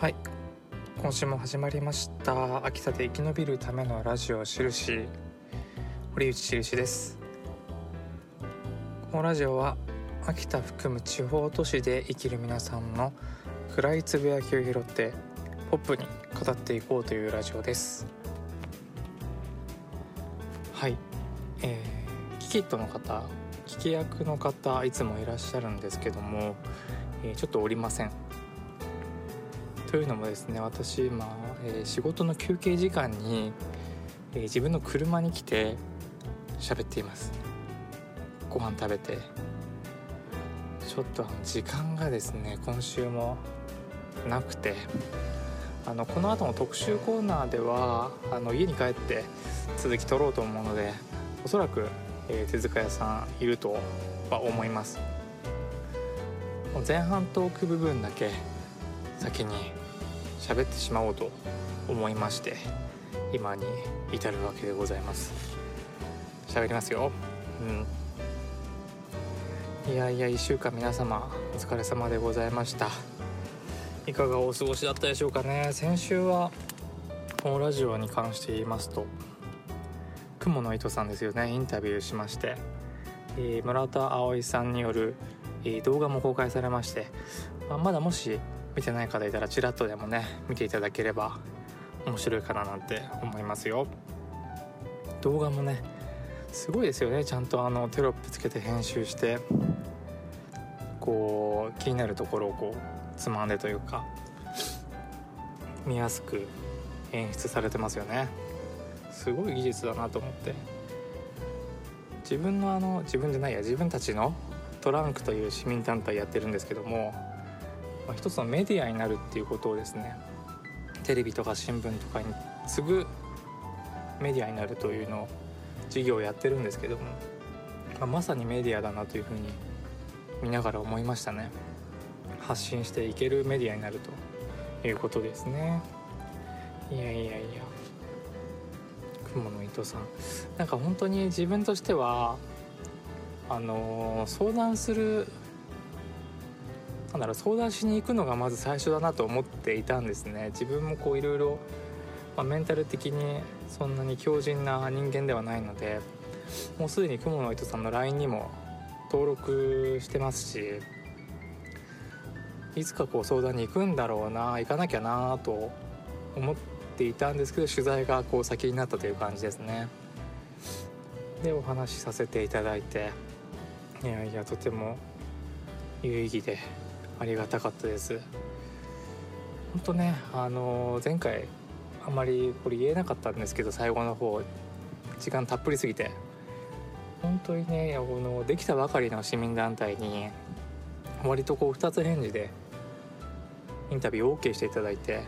はい。今週も始まりました。秋田で生き延びるためのラジオしるし堀内しるしです。このラジオは秋田含む地方都市で生きる皆さんの暗いつぶやきを拾ってポップに語っていこうというラジオです。はい。えー、キキットの方聞き役の方いつもいらっしゃるんですけども、えー、ちょっとおりません。というのもですね私今、えー、仕事の休憩時間に、えー、自分の車に来て喋っています。ご飯食べて。ちょっと時間がですね今週もなくてあのこの後の特集コーナーではあの家に帰って続き取ろうと思うのでおそらく、えー、手塚屋さんいるとは思います。前半トーク部分だけ先に喋ってしまおうと思いまして今に至るわけでございます。喋りますよ。うん。いやいや1週間皆様お疲れ様でございました。いかがお過ごしだったでしょうかね。先週はこのラジオに関して言いますと雲の糸さんですよね。インタビューしまして、えー、村田葵さんによる、えー、動画も公開されまして、まあ、まだもし見てない方いたらちらっとでもね見ていただければ面白いかななんて思いますよ。動画もねすごいですよね。ちゃんとあのテロップつけて編集してこう気になるところをこうつまんでというか見やすく演出されてますよね。すごい技術だなと思って。自分のあの自分じゃないや自分たちのトランクという市民団体やってるんですけどもまあ、一つのメディアになるっていうことをですねテレビとか新聞とかに次ぐメディアになるというのを事業をやってるんですけども、まあ、まさにメディアだなというふうに見ながら思いましたね。発信していけるメディアになるということですね。いやいやいや。雲の糸さん。なんか本当に自分としてはあのー、相談するなんだろう相談しに行くのがまず最初だなと思っていたんですね。自分もこういろいろメンタル的にそんなに強靭な人間ではないのでもうすでに雲の糸さんの LINE にも登録してますしいつかこう相談に行くんだろうな行かなきゃなと思っていたんですけど取材がこう先になったという感じですね。でお話しさせていただいていやいやとても有意義でありがたかったです本当ねあの前回あまりこれ言えなかったんですけど最後の方時間たっぷりすぎて本当にねこのできたばかりの市民団体に割とこう2つ返事でインタビュー OK していただいて、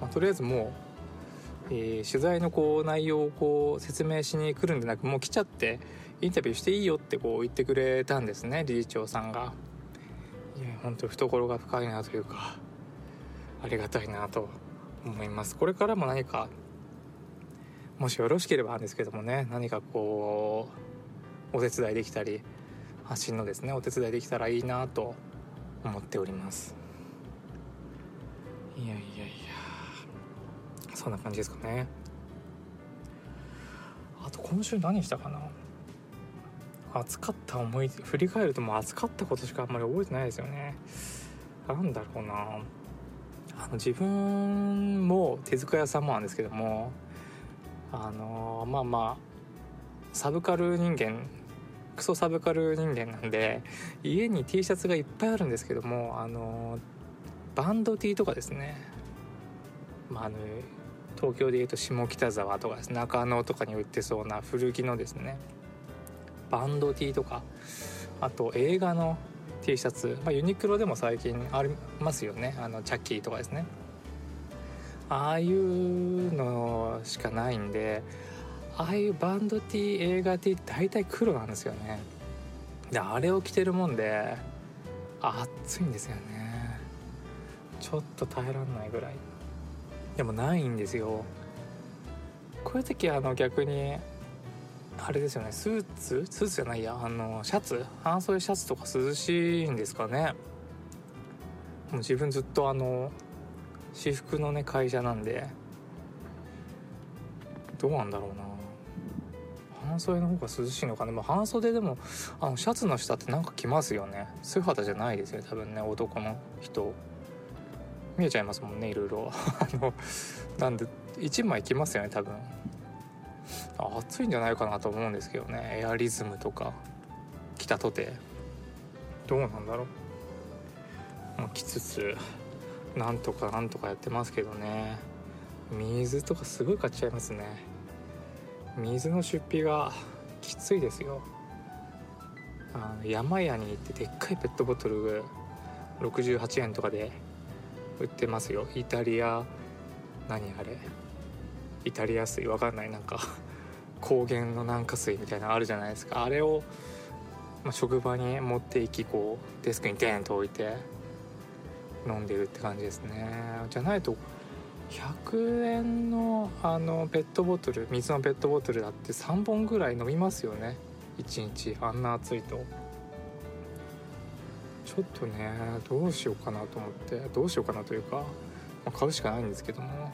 まあ、とりあえずもう、えー、取材のこう内容をこう説明しに来るんでなくもう来ちゃってインタビューしていいよってこう言ってくれたんですね理事長さんが。いや本当懐が深いなというかありがたいなと思います。これからも何かもしよろしければなんですけどもね何かこうお手伝いできたり発信のですねお手伝いできたらいいなと思っております。いやいやいやそんな感じですかね。あと今週何したかな？暑かった思い振り返るともう暑かったことしかあんまり覚えてないですよね。なんだろうな。あの自分も手塚屋さんもなんですけどもあのまあまあサブカル人間クソサブカル人間なんで家に T シャツがいっぱいあるんですけどもあのバンド T とかですね。まああの東京でいうと下北沢とかです。ね中野とかに売ってそうな古着のですね。バンド T とかあと映画の T シャツ、まあ、ユニクロでも最近ありますよね。あのチャッキーとかですね。ああいうのしかないんでああいうバンド T 映画 T 大体黒なんですよね。であれを着てるもんで暑いんですよね。ちょっと耐えらんないぐらい。でもないんですよ。こういう時あの逆にあれですよね。スーツ？スーツじゃないや。あのシャツ？半袖シャツとか涼しいんですかね。もう自分ずっとあの私服のね会社なんで。どうなんだろうな。半袖の方が涼しいのかな、まあ、半袖でもあのシャツの下ってなんか着ますよね。素肌じゃないですよ多分ね。男の人。見えちゃいますもんねいろいろ。あのなんで1枚着ますよね多分。暑いんじゃないかなと思うんですけどね。エアリズムとか着たとてどうなんだろう、まあ、着つつなんとかなんとかやってますけどね。水とかすごい買っちゃいますね。水の出費がきついですよ。あの山屋に行ってでっかいペットボトル68円とかで売ってますよ。イタリア何あれ？イタリア水わかんないなんか 高原の軟化水みたいなのあるじゃないですか。あれを、まあ、職場に持っていきこうデスクにデンと置いて飲んでるって感じですね。じゃないと100円のあのペットボトル水のペットボトルだって3本ぐらい飲みますよね。1日あんな暑いと。ちょっとねどうしようかなと思って。どうしようかなというか、まあ、買うしかないんですけども。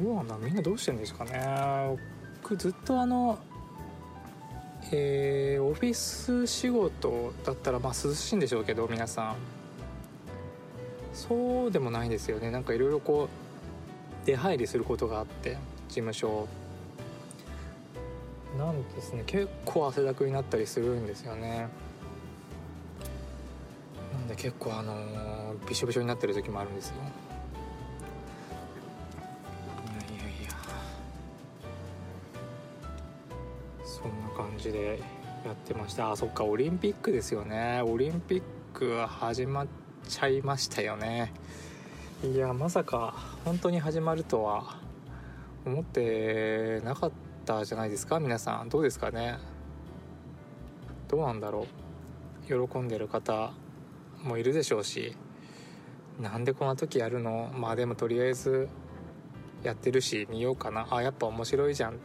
どうなんだみんなどうしてるんですかね。僕ずっとあのえー、オフィス仕事だったらまあ涼しいんでしょうけど皆さん。そうでもないんですよね。なんかいろいろこう出入りすることがあって事務所。なんですね。結構汗だくになったりするんですよね。なんで結構あのー、びしょびしょになってる時もあるんですよ。じでやってました。あそっかオリンピックですよね。オリンピック始まっちゃいましたよね。いやまさか本当に始まるとは思ってなかったじゃないですか？皆さんどうですかね？どうなんだろう？喜んでる方もいるでしょうしなんでこんな時やるの？まあでもとりあえずやってるし見ようかな。あやっぱ面白いじゃんっ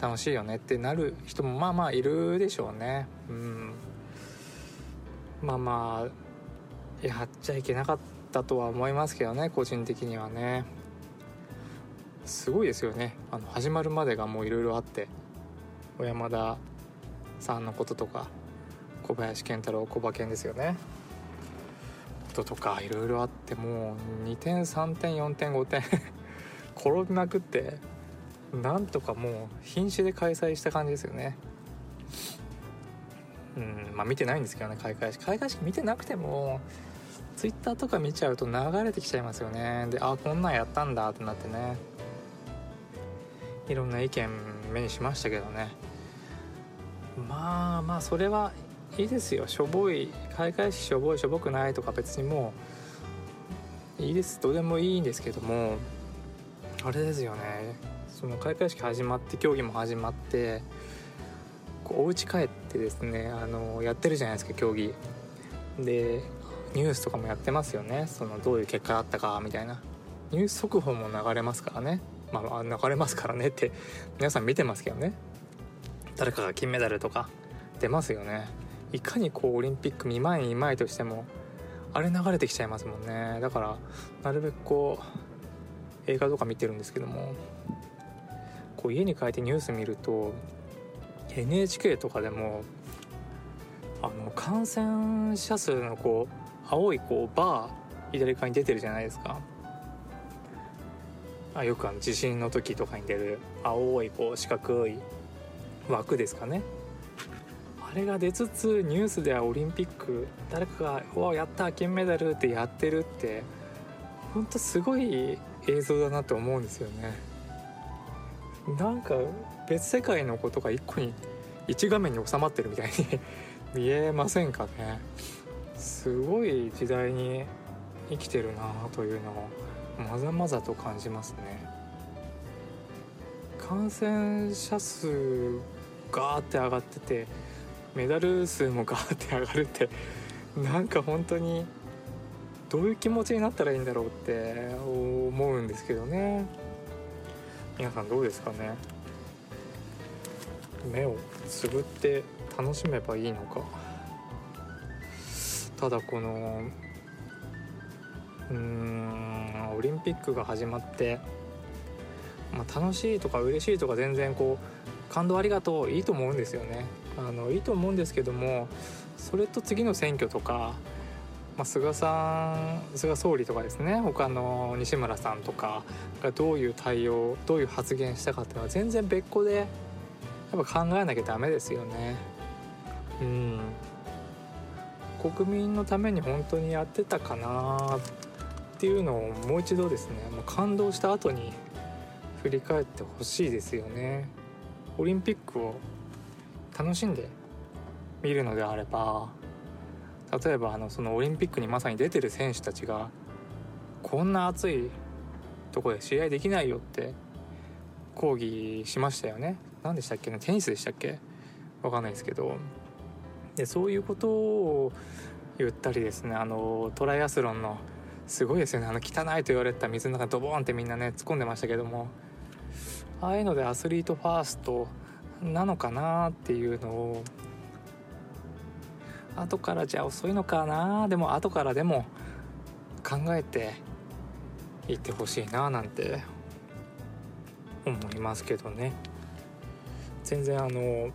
楽しいよねってなる人もまあまあいるでしょうね。うん。まあまあやっちゃいけなかったとは思いますけどね個人的にはね。すごいですよね。あの始まるまでがもういろいろあって小山田さんのこととか小林健太郎小馬健ですよね。こととかいろいろあってもう2点3点4点5点 転びまくってなんとかもう瀕死で開催した感じですよね。うんまあ見てないんですけどね開会式。開会式見てなくてもツイッターとか見ちゃうと流れてきちゃいますよね。であこんなんやったんだってなってね。いろんな意見目にしましたけどね。まあまあそれはいいですよ。しょぼい開会式しょぼいしょぼくないとか別にもういいです。どうでもいいんですけどもあれですよね。その開会式始まって競技も始まってこうお家帰ってですねあのやってるじゃないですか競技。でニュースとかもやってますよね。そのどういう結果だったかみたいな。ニュース速報も流れますからね。まあ流れますからねって皆さん見てますけどね。誰かが金メダルとか出ますよね。いかにこうオリンピック見舞い見舞いとしてもあれ流れてきちゃいますもんね。だからなるべくこう映画とか見てるんですけどもこう家に帰ってニュース見ると NHK とかでもあの感染者数のこう青いこうバー左側に出てるじゃないですか。あよくあの地震の時とかに出る青いこう四角い枠ですかね。あれが出つつニュースではオリンピック誰かが「おやった金メダル」ってやってるってほんとすごい映像だなと思うんですよね。なんか別世界のことが一個に一画面に収まってるみたいに見えませんかね。すごい時代に生きてるなというのをまざまざと感じますね。感染者数ガーって上がっててメダル数もガーって上がるってなんか本当にどういう気持ちになったらいいんだろうって思うんですけどね。皆さんどうですかね？目をつぶって楽しめばいいのか。ただこのうーんオリンピックが始まって、まあ、楽しいとか嬉しいとか全然こう感動ありがとういいと思うんですよね。あのいいと思うんですけどもそれと次の選挙とか、まあ、菅さん菅総理とかですね他の西村さんとかがどういう対応どういう発言したかっていうのは全然別個でやっぱ考えなきゃダメですよね。うん国民のために本当にやってたかなっていうのをもう一度ですねもう感動した後に振り返ってほしいですよね。オリンピックを楽しんで見るのであれば例えばあのそのオリンピックにまさに出てる選手たちがこんな暑いとこで試合できないよって抗議しましたよね。何でしたっけね？テニスでしたっけ？わかんないですけど。でそういうことを言ったりですねあのトライアスロンのすごいですよね。あの汚いと言われた水の中にドボーンってみんなね突っ込んでましたけどもああいうのでアスリートファーストなのかなっていうのを後からじゃ遅いのかな。でも後からでも考えていってほしいななんて思いますけどね。全然あの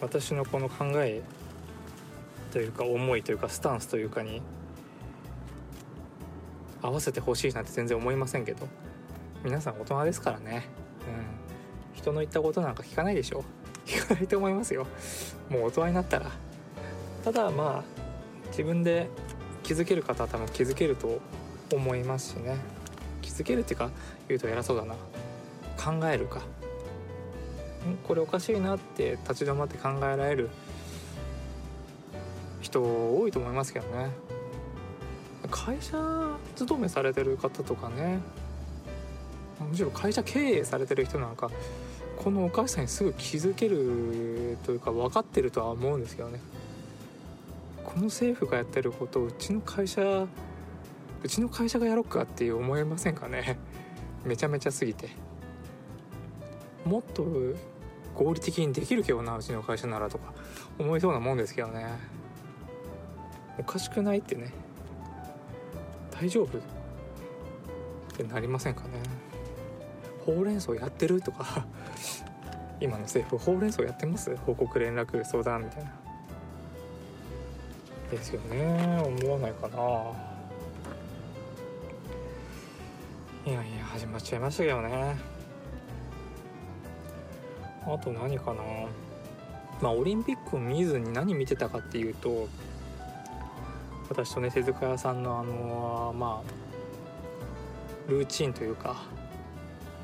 私のこの考えというか思いというかスタンスというかに合わせてほしいなんて全然思いませんけど。皆さん大人ですからね。うん。人の言ったことなんか聞かないでしょ。聞かないと思いますよ。もう大人になったら。ただまあ自分で気づける方は多分気づけると思いますしね。気づけるっていうか言うと偉そうだな。考えるか。これおかしいなって立ち止まって考えられる人多いと思いますけどね。会社勤めされてる方とかね。むしろ会社経営されてる人なんかこのおかしさにすぐ気づけるというか分かってるとは思うんですけどね。この政府がやってることをうちの会社うちの会社がやろうかっていう思いませんかね？めちゃめちゃすぎて。もっと合理的にできるけどなうちの会社ならとか思いそうなもんですけどね。おかしくないってね。大丈夫？ってなりませんかね。ほうれん草やってる？とか。今の政府ほうれん草やってます？報告連絡相談みたいな。ですよね。思わないかな。いやいや始まっちゃいましたけどね。あと何かな。まあオリンピックを見ずに何見てたかっていうと私とね手塚屋さんのあのまあルーチンというか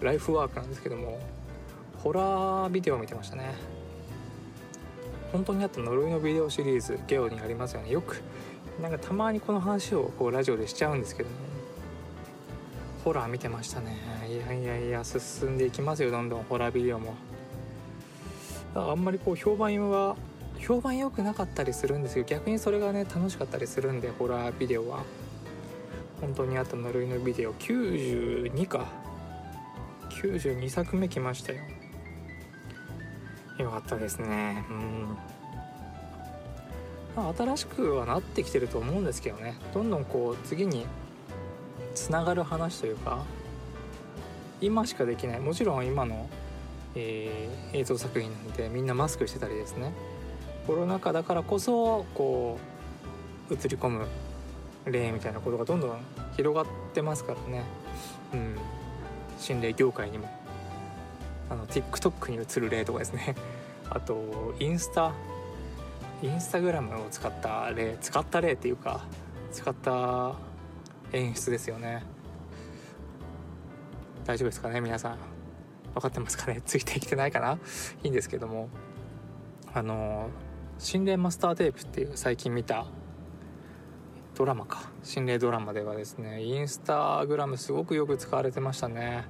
ライフワークなんですけどもホラービデオを見てましたね。本当にあった呪いのビデオシリーズゲオにありますよね。よくなんかたまにこの話をこうラジオでしちゃうんですけどもホラー見てましたね。いやいやいや進んでいきますよどんどんホラービデオも。あんまりこう評判は評判良くなかったりするんですよ。逆にそれがね楽しかったりするんでホラービデオは。本当にあった呪いのビデオ。92か。92作目来ましたよ。よかったですね。うん。新しくはなってきてると思うんですけどね。どんどんこう次につながる話というか今しかできない。もちろん今の、えー、映像作品なんでみんなマスクしてたりですね。コロナ禍だからこそこう映り込む例みたいなことがどんどん広がってますからね。うん。心霊業界にも。あの TikTok に映る例とかですね。あとインスタ？インスタグラムを使った例使った例っていうか使った演出ですよね。大丈夫ですかね皆さん。分かってますかね？ついてきてないかな？いいんですけども。あの心霊マスターテープっていう最近見たドラマか。心霊ドラマではですねインスタグラムすごくよく使われてましたね。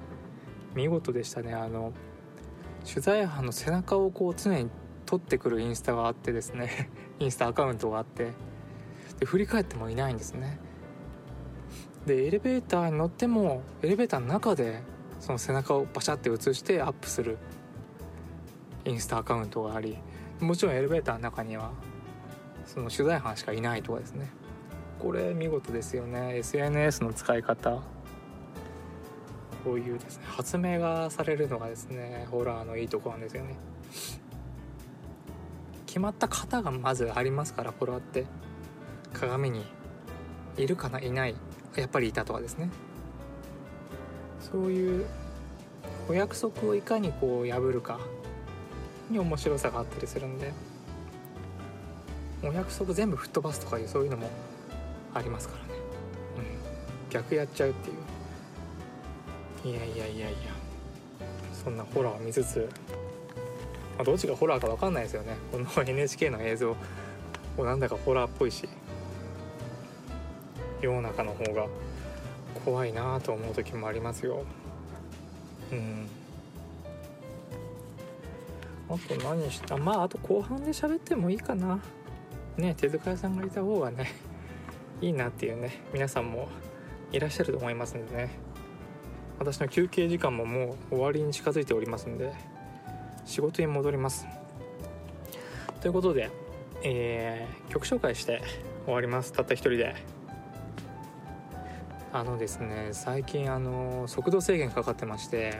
見事でしたねあの取材班の背中をこう常に撮ってくるインスタがあってですね。インスタアカウントがあって。で振り返ってもいないんですね。でエレベーターに乗ってもエレベーターの中でその背中をバシャって写してアップするインスタアカウントがありもちろんエレベーターの中にはその取材班しかいないとかですね。これ見事ですよね。SNS の使い方。こういうですね発明がされるのがですねホラーのいいとこなんですよね。決まった型がまずありますからホラーって。鏡にいるかないないやっぱりいたとかですね。そういうお約束をいかにこう破るかに面白さがあったりするんで。お約束全部吹っ飛ばすとかいうそういうのもありますからね、うん、逆やっちゃうっていう。いやいやいやいや。そんなホラーを見つつ、まあ、どっちがホラーか分かんないですよね。この NHK の映像。もなんだかホラーっぽいし。世の中の方が。怖いなと思う時もありますよ。うん。あと何した？まああと後半で喋ってもいいかな。ね手塚屋さんがいた方がねいいなっていうね。皆さんもいらっしゃると思いますんでね。私の休憩時間ももう終わりに近づいておりますんで仕事に戻ります。ということで、えー、曲紹介して終わります。たった一人で。あのですね最近あの速度制限かかってまして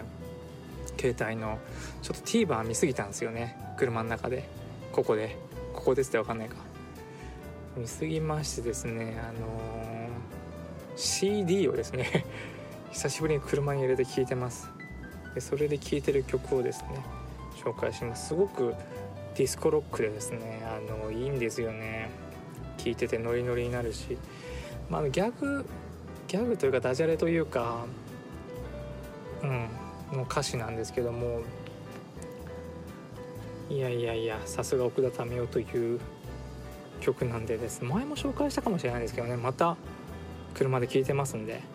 携帯のちょっと TVer 見すぎたんですよね。車の中で。ここで。ここですって分かんないか。見すぎましてですねあのー、CD をですね久しぶりに車に入れて聴いてます。でそれで聴いてる曲をですね紹介します。すごくディスコロックでですねあのいいんですよね。聴いててノリノリになるし、まあ、ギャグギャグというかダジャレというかうんの歌詞なんですけども。いやいやいやさすが奥田民生という曲なんでです。前も紹介したかもしれないですけどね。また車で聴いてますんで。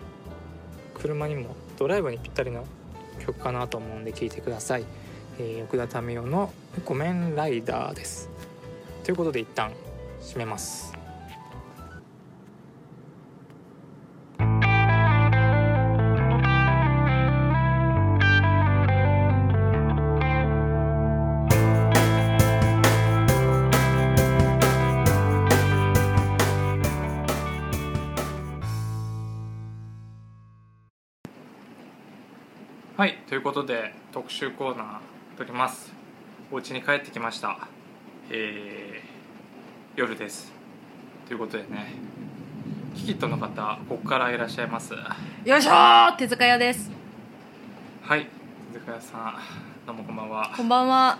車にもドライブにぴったりの曲かなと思うんで聴いてください、えー、奥田民生の「ごめんライダー」です。ということで一旦締めます。ということで特集コーナー撮ります。お家に帰ってきました。えー、夜です。ということでね。キキットの方ここからいらっしゃいます。よいしょー！手塚屋です。はい。手塚屋さん。どうもこんばんは。こんばんは。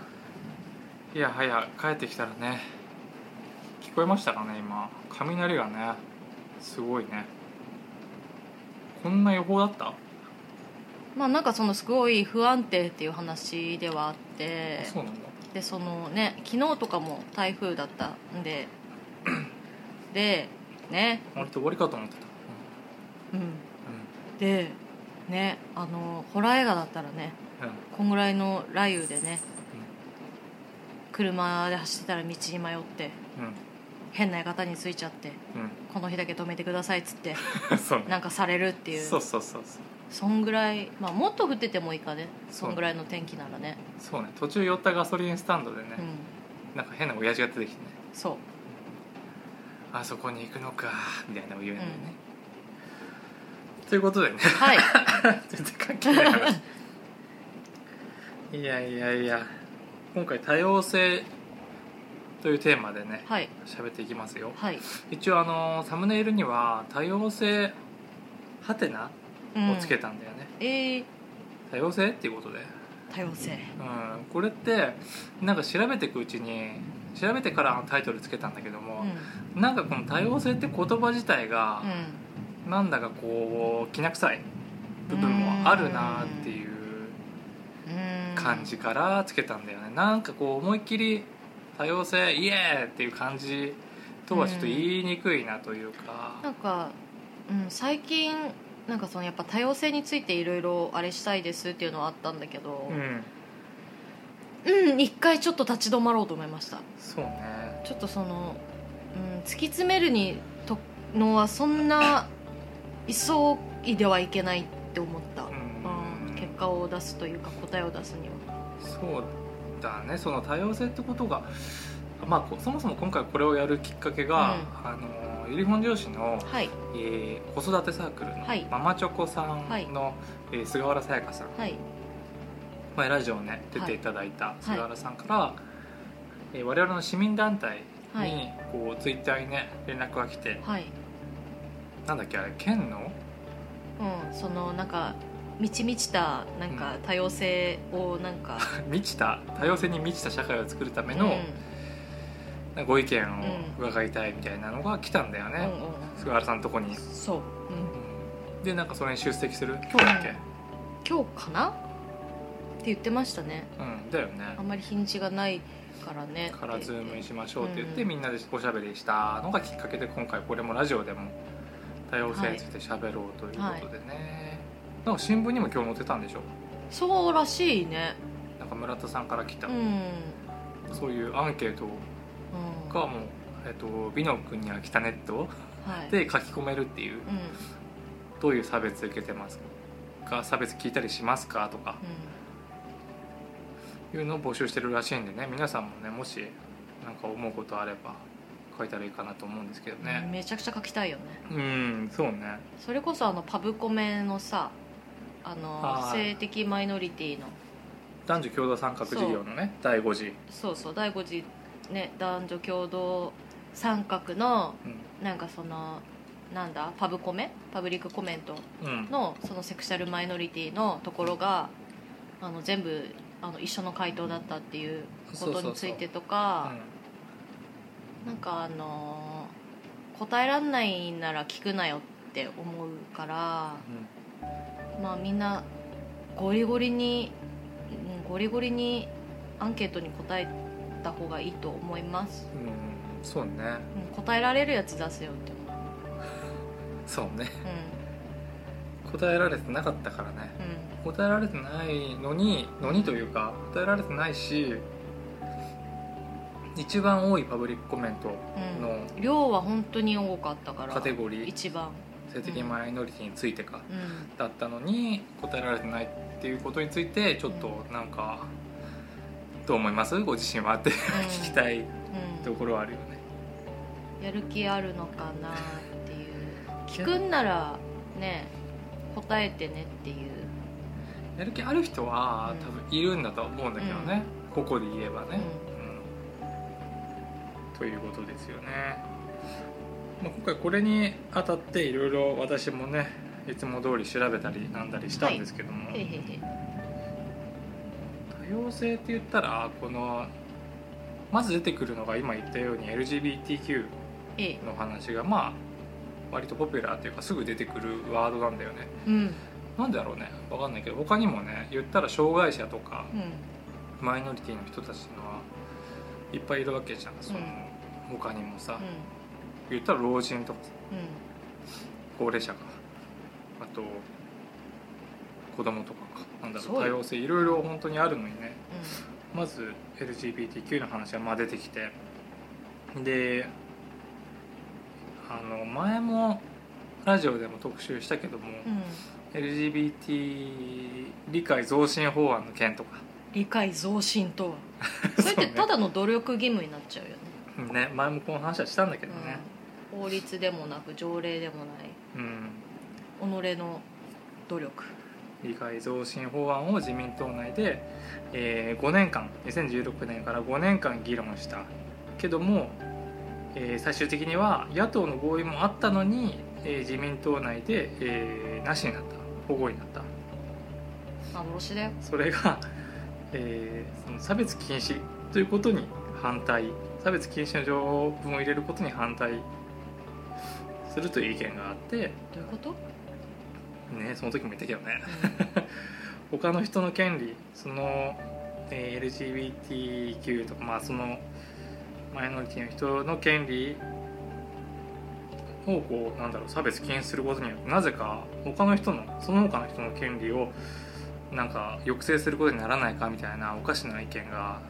いやはや帰ってきたらね聞こえましたかね今。雷がねすごいね。こんな予報だった？まあなんかそのすごい不安定っていう話ではあってそうなんだ。でそのね昨日とかも台風だったんで でね割と終わりかと思ってた。うん。うん。でねあのホラー映画だったらねうん。こんぐらいの雷雨でね車で走ってたら道に迷ってうん。変な館に着いちゃってうん。この日だけ止めてくださいっつって なんかされるっていう。そうそうそうそうそんぐらいまあもっと降っててもいいかね。そんぐらいの天気ならね。そうね。途中寄ったガソリンスタンドでねう、ん。なんか変な親父が出てきてね。そう。あそこに行くのかみたいな言うんだよね、ということでね。はい。全然関係ない話。いやいやいや今回多様性というテーマでねはい。喋っていきますよ。はい、一応あのサムネイルには多様性ハテナうんをつけたんだよね、えー、多様性っていうことで。多様性。うん、これってなんか調べていくうちに調べてからタイトルつけたんだけどうも、ん。なんかこの多様性って言葉自体がうなんだかこうきな臭い部分もあるなっていううん。感じからつけたんだよね。なんかこう思いっきり多様性イエーイっていう感じとはちょっと言いにくいなというか。なんか、うん、最近なんかそのやっぱ多様性についていろいろあれしたいですっていうのはあったんだけどうん。うん一回ちょっと立ち止まろうと思いました。そうね。ちょっとその、うん、突き詰めるにとのはそんな急いではいけないって思った、うん。うん結果を出すというか答えを出すには。そうだね。その多様性ってことがまあこそもそも今回これをやるきっかけが、あのゆり本上司の、はい。えー子育てサークルの、はい。ママチョコさんの、はい。えー菅原さやかさん、はい。前ラジオね出ていただいた菅原さんから、えー我々の市民団体に、はい。こうツイッターにね連絡が来てはい。なんだっけあれ県の？うんそのなんか満ち満ちたなんか多様性をなんか。満ちた？多様性に満ちた社会を作るための、うんご意見を伺いたいみたいなのが来たんだよね、菅原さんのとこに、そう、うん、うん。でなんかそれに出席する？今日だっけ？今日かな？って言ってましたね。うんだよね。あんまり日にちがないからね。からズームにしましょうって言って、うん。みんなでおしゃべりしたのがきっかけで今回これもラジオでも多様性についてしゃべろうということでね、なんか新聞にも今日載ってたんでしょ？そうらしいね。なんか村田さんから来た、うん、そういうアンケートうん、がもう、えっと「美の国は北ネットはい」で書き込めるっていううん。どういう差別受けてますか？差別聞いたりしますか？とか。いうのを募集してるらしいんでね。皆さんもねもしなんか思うことあれば書いたらいいかなと思うんですけどうんねめちゃくちゃ書きたいよね。うんそうね。それこそあのパブコメのさあのはい性的マイノリティの。男女共同参画事業のね第5次、そうそう第5次ね男女共同参画のうん。なんかそのなんだパブコメ？パブリックコメントうん。のそのセクシャルマイノリティのところがあの全部あの一緒の回答だったっていうことについてとかなんかあの答えらんないなら聞くなよって思うからまあみんなゴリゴリにうんゴリゴリにアンケートに答えた方がいいと思います、うん、うん、そうね。うん、答えられるやつ出せよって思 そうね。う答えられてなかったからね。うん。答えられてないのにのにというか答えられてないし一番多いパブリックコメントうんのうん。量は本当に多かったからカテゴリー。一番。性的マイノリティについてかうん。だったのに答えられてないっていうことについてちょっとなんかどう思います？ご自身はって聞きたいうん。ところはあるよね。やる気あるのかなっていう。聞くんならね答えてねっていう。やる気ある人はうん。多分いるんだとは思うんだけどね、ここで言えばね、うん。ということですよね、まあ、今回これにあたっていろいろ私もねいつも通り調べたりなんだりしたんですけども、へいへいへい多様性って言ったらこのまず出てくるのが今言ったように LGBTQ ええ。の話がまあ割とポピュラーというかすぐ出てくるワードなんだよね。うん。なんでだろうね？分かんないけど他にもね言ったら障害者とかうん。マイノリティの人たちのはいっぱいいるわけじゃん。その、他にもさ、言ったら老人とか。さうん。高齢者か。あと子供とかかなんだろそう多様性いろいろ本当にあるのにね。まず LGBTQ の話がまあ出てきて。であの前もラジオでも特集したけども、うん。うん LGBT 理解増進法案の件とか。理解増進とは？それってただの努力義務になっちゃうよね。ね前もこの話はしたんだけどね。うん、法律でもなく条例でもうん、ない己の努力理解増進法案を自民党内で、え5年間2016年から5年間議論した。けども、えー最終的には野党の合意もあったのに、えー自民党内で、えーなしになった。保護になった。幻だよそれが、えーその差別禁止ということに反対。差別禁止の条文を入れることに反対するという意見があって、どういうこと、ね、その時も言ったけどね。他の人の権利その、えー LGBTQ とかまあそのマイノリティの人の権利をこうなんだろう差別禁止することによってなぜか他の人のその他の人の権利をなんか抑制することにならないかみたいなおかしな意見が、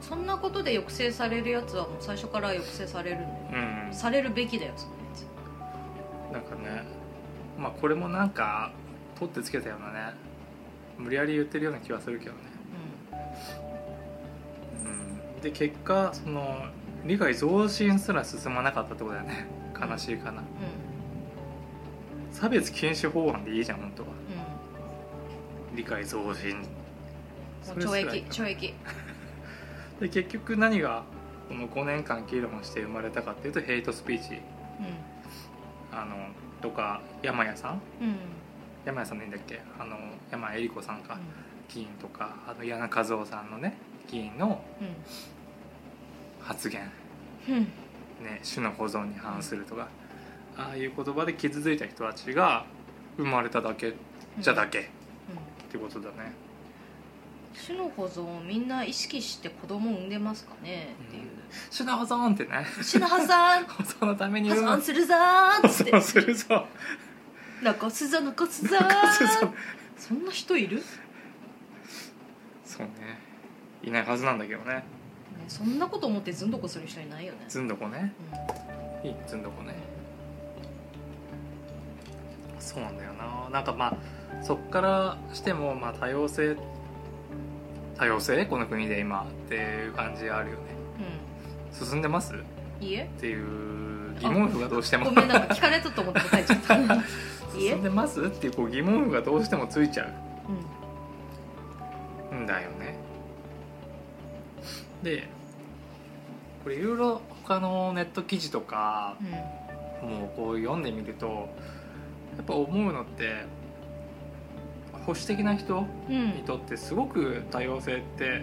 そんなことで抑制されるやつはもう最初から抑制される。うん、されるべきだよそのやつ。なんかねまあこれもなんか取ってつけたようなね無理やり言ってるような気はするけどね。うん。で結果その理解増進すら進まなかったってことだよね。悲しいかな。う差別禁止法案でいいじゃん本当は。ん。理解増進。懲役懲役。で結局何がこの5年間議論して生まれたかっていうとヘイトスピーチ。うあのとか山谷さん？んうん。山谷さんでいいんだっけ？あの山谷恵理子さんか、議員とかあの矢野和夫さんのね議員の発言。うん。うんね種の保存に反するとか。ああいう言葉で傷ついた人たちが生まれただけじゃだけってことだね、種の保存をみんな意識して子供産んでますかね？っていう種の保存ってね。種の破産保存のために破産む産するぞーっつって。そうするぞ。残すぞ残すぞー残すぞそんな人いる、ね、そうね。いないはずなんだけどねそんなこと思ってずんどこする人いないよね、ずんどこね。うん。いいずんどこね。そうなんだよな。なんかまあそっからしてもまあ多様性多様性？この国で今っていう感じあるよね進んでます？いいえ。ていう疑問符がどうしても。ごめんなんか聞かれたと思って答えちゃった。いいえ。進んでます？っていうこう疑問符がどうしてもついちゃう。ん。うんだよね。でこれいろいろ他のネット記事とかもうこう読んでみるとやっぱ思うのって保守的な人にとってすごく多様性って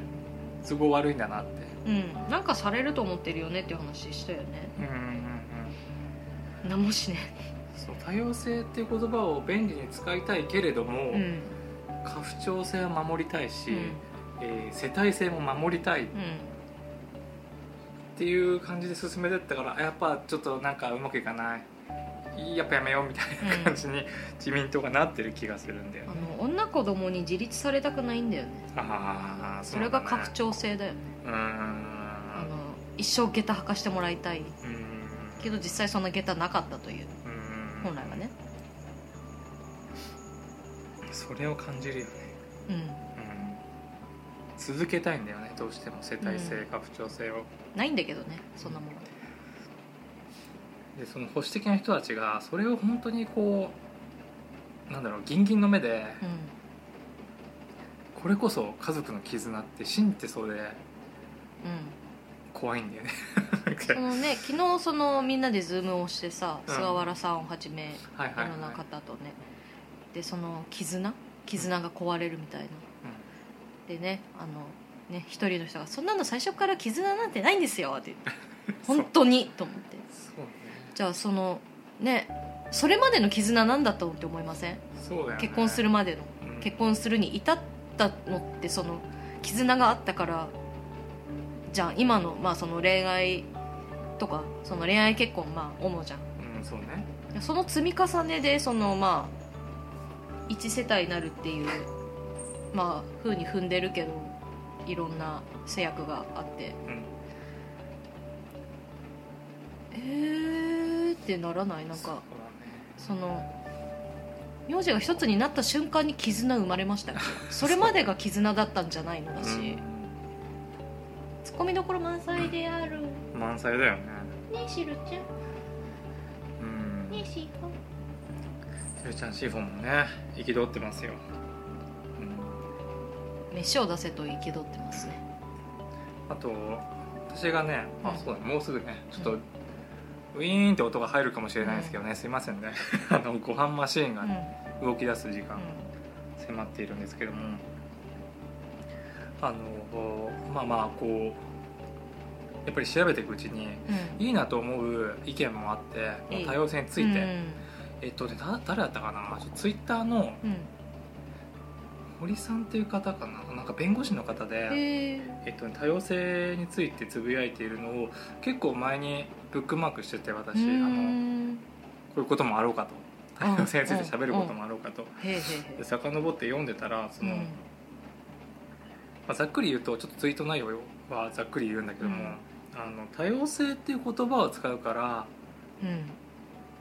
都合悪いんだなってうん、なんかされると思ってるよねっていう話したよね。うん。うん何もしね。そう多様性っていう言葉を便利に使いたいけれども、うん。家父長制は守りたいし、うん。えー世帯性も守りたいっうん。ていう感じで進めてったからやっぱちょっとなんかうまくいかないやっぱやめようみたいな感じに自民党がなってる気がするんだよね、あの女子供に自立されたくないんだよね。ああそれが拡張性だよね。うーん。あの一生下駄履かしてもらいたい。うーん。けど実際そんな下駄なかったといううーん。本来はね。それを感じるよね、うん。うん、続けたいんだよねどうしても世帯性うん。拡張性を、ないんだけどねそんなものでその保守的な人たちがそれを本当にこうなんだろうギンギンの目でうこれこそ家族の絆って信じてそうでんうん怖いんだよね。そのね昨日そのみんなでズームをしてさうん。菅原さんをはじめいろんな方とね。でその絆？絆が壊れるみたいな。でねあのね一人の人が「そんなの最初から絆なんてないんですよ」って 本当にと思ってじゃあそのねそれまでの絆なんだと思って思いません？そうだよね。結婚するまでの。うん。結婚するに至ったのってその絆があったからじゃあ今の,、まあその恋愛とかその恋愛結婚まあ主じゃん。うんそうね。その積み重ねでそのまあ一世帯になるっていうまあ風に踏んでるけどいろんな制約があって。うん。えーってならない？なんかその名字が一つになった瞬間に絆生まれましたよ。それまでが絆だったんじゃないのだし、ツッコミどころ満載である。う ん満載だよね。ねえしるちゃん。うん。ねえしほゆうちゃんシフォンもね憤ってますよ、うん、飯を出せと憤ってますね。あと私がねあうん。そうだねもうすぐねちょっと、ウィーンって音が入るかもしれないですけどね、すいませんね。あのご飯マシーンがうん、ね、動き出す時間う迫っているんですけども。あのまあまあこうやっぱり調べていくうちにん。いいなと思う意見もあって多様性について、うん。えっと誰だったかな？ツイッターのうん。堀さんっていう方かな？なんか弁護士の方で、えっと、多様性についてつぶやいているのを結構前にブックマークしてて私あのこういうこともあろうかと。多様性について喋ることもあろうかと。で遡って読んでたらその、うん。まあ、ざっくり言うとちょっとツイート内容はざっくり言うんだけども、うん。あの多様性っていう言葉を使うからうん。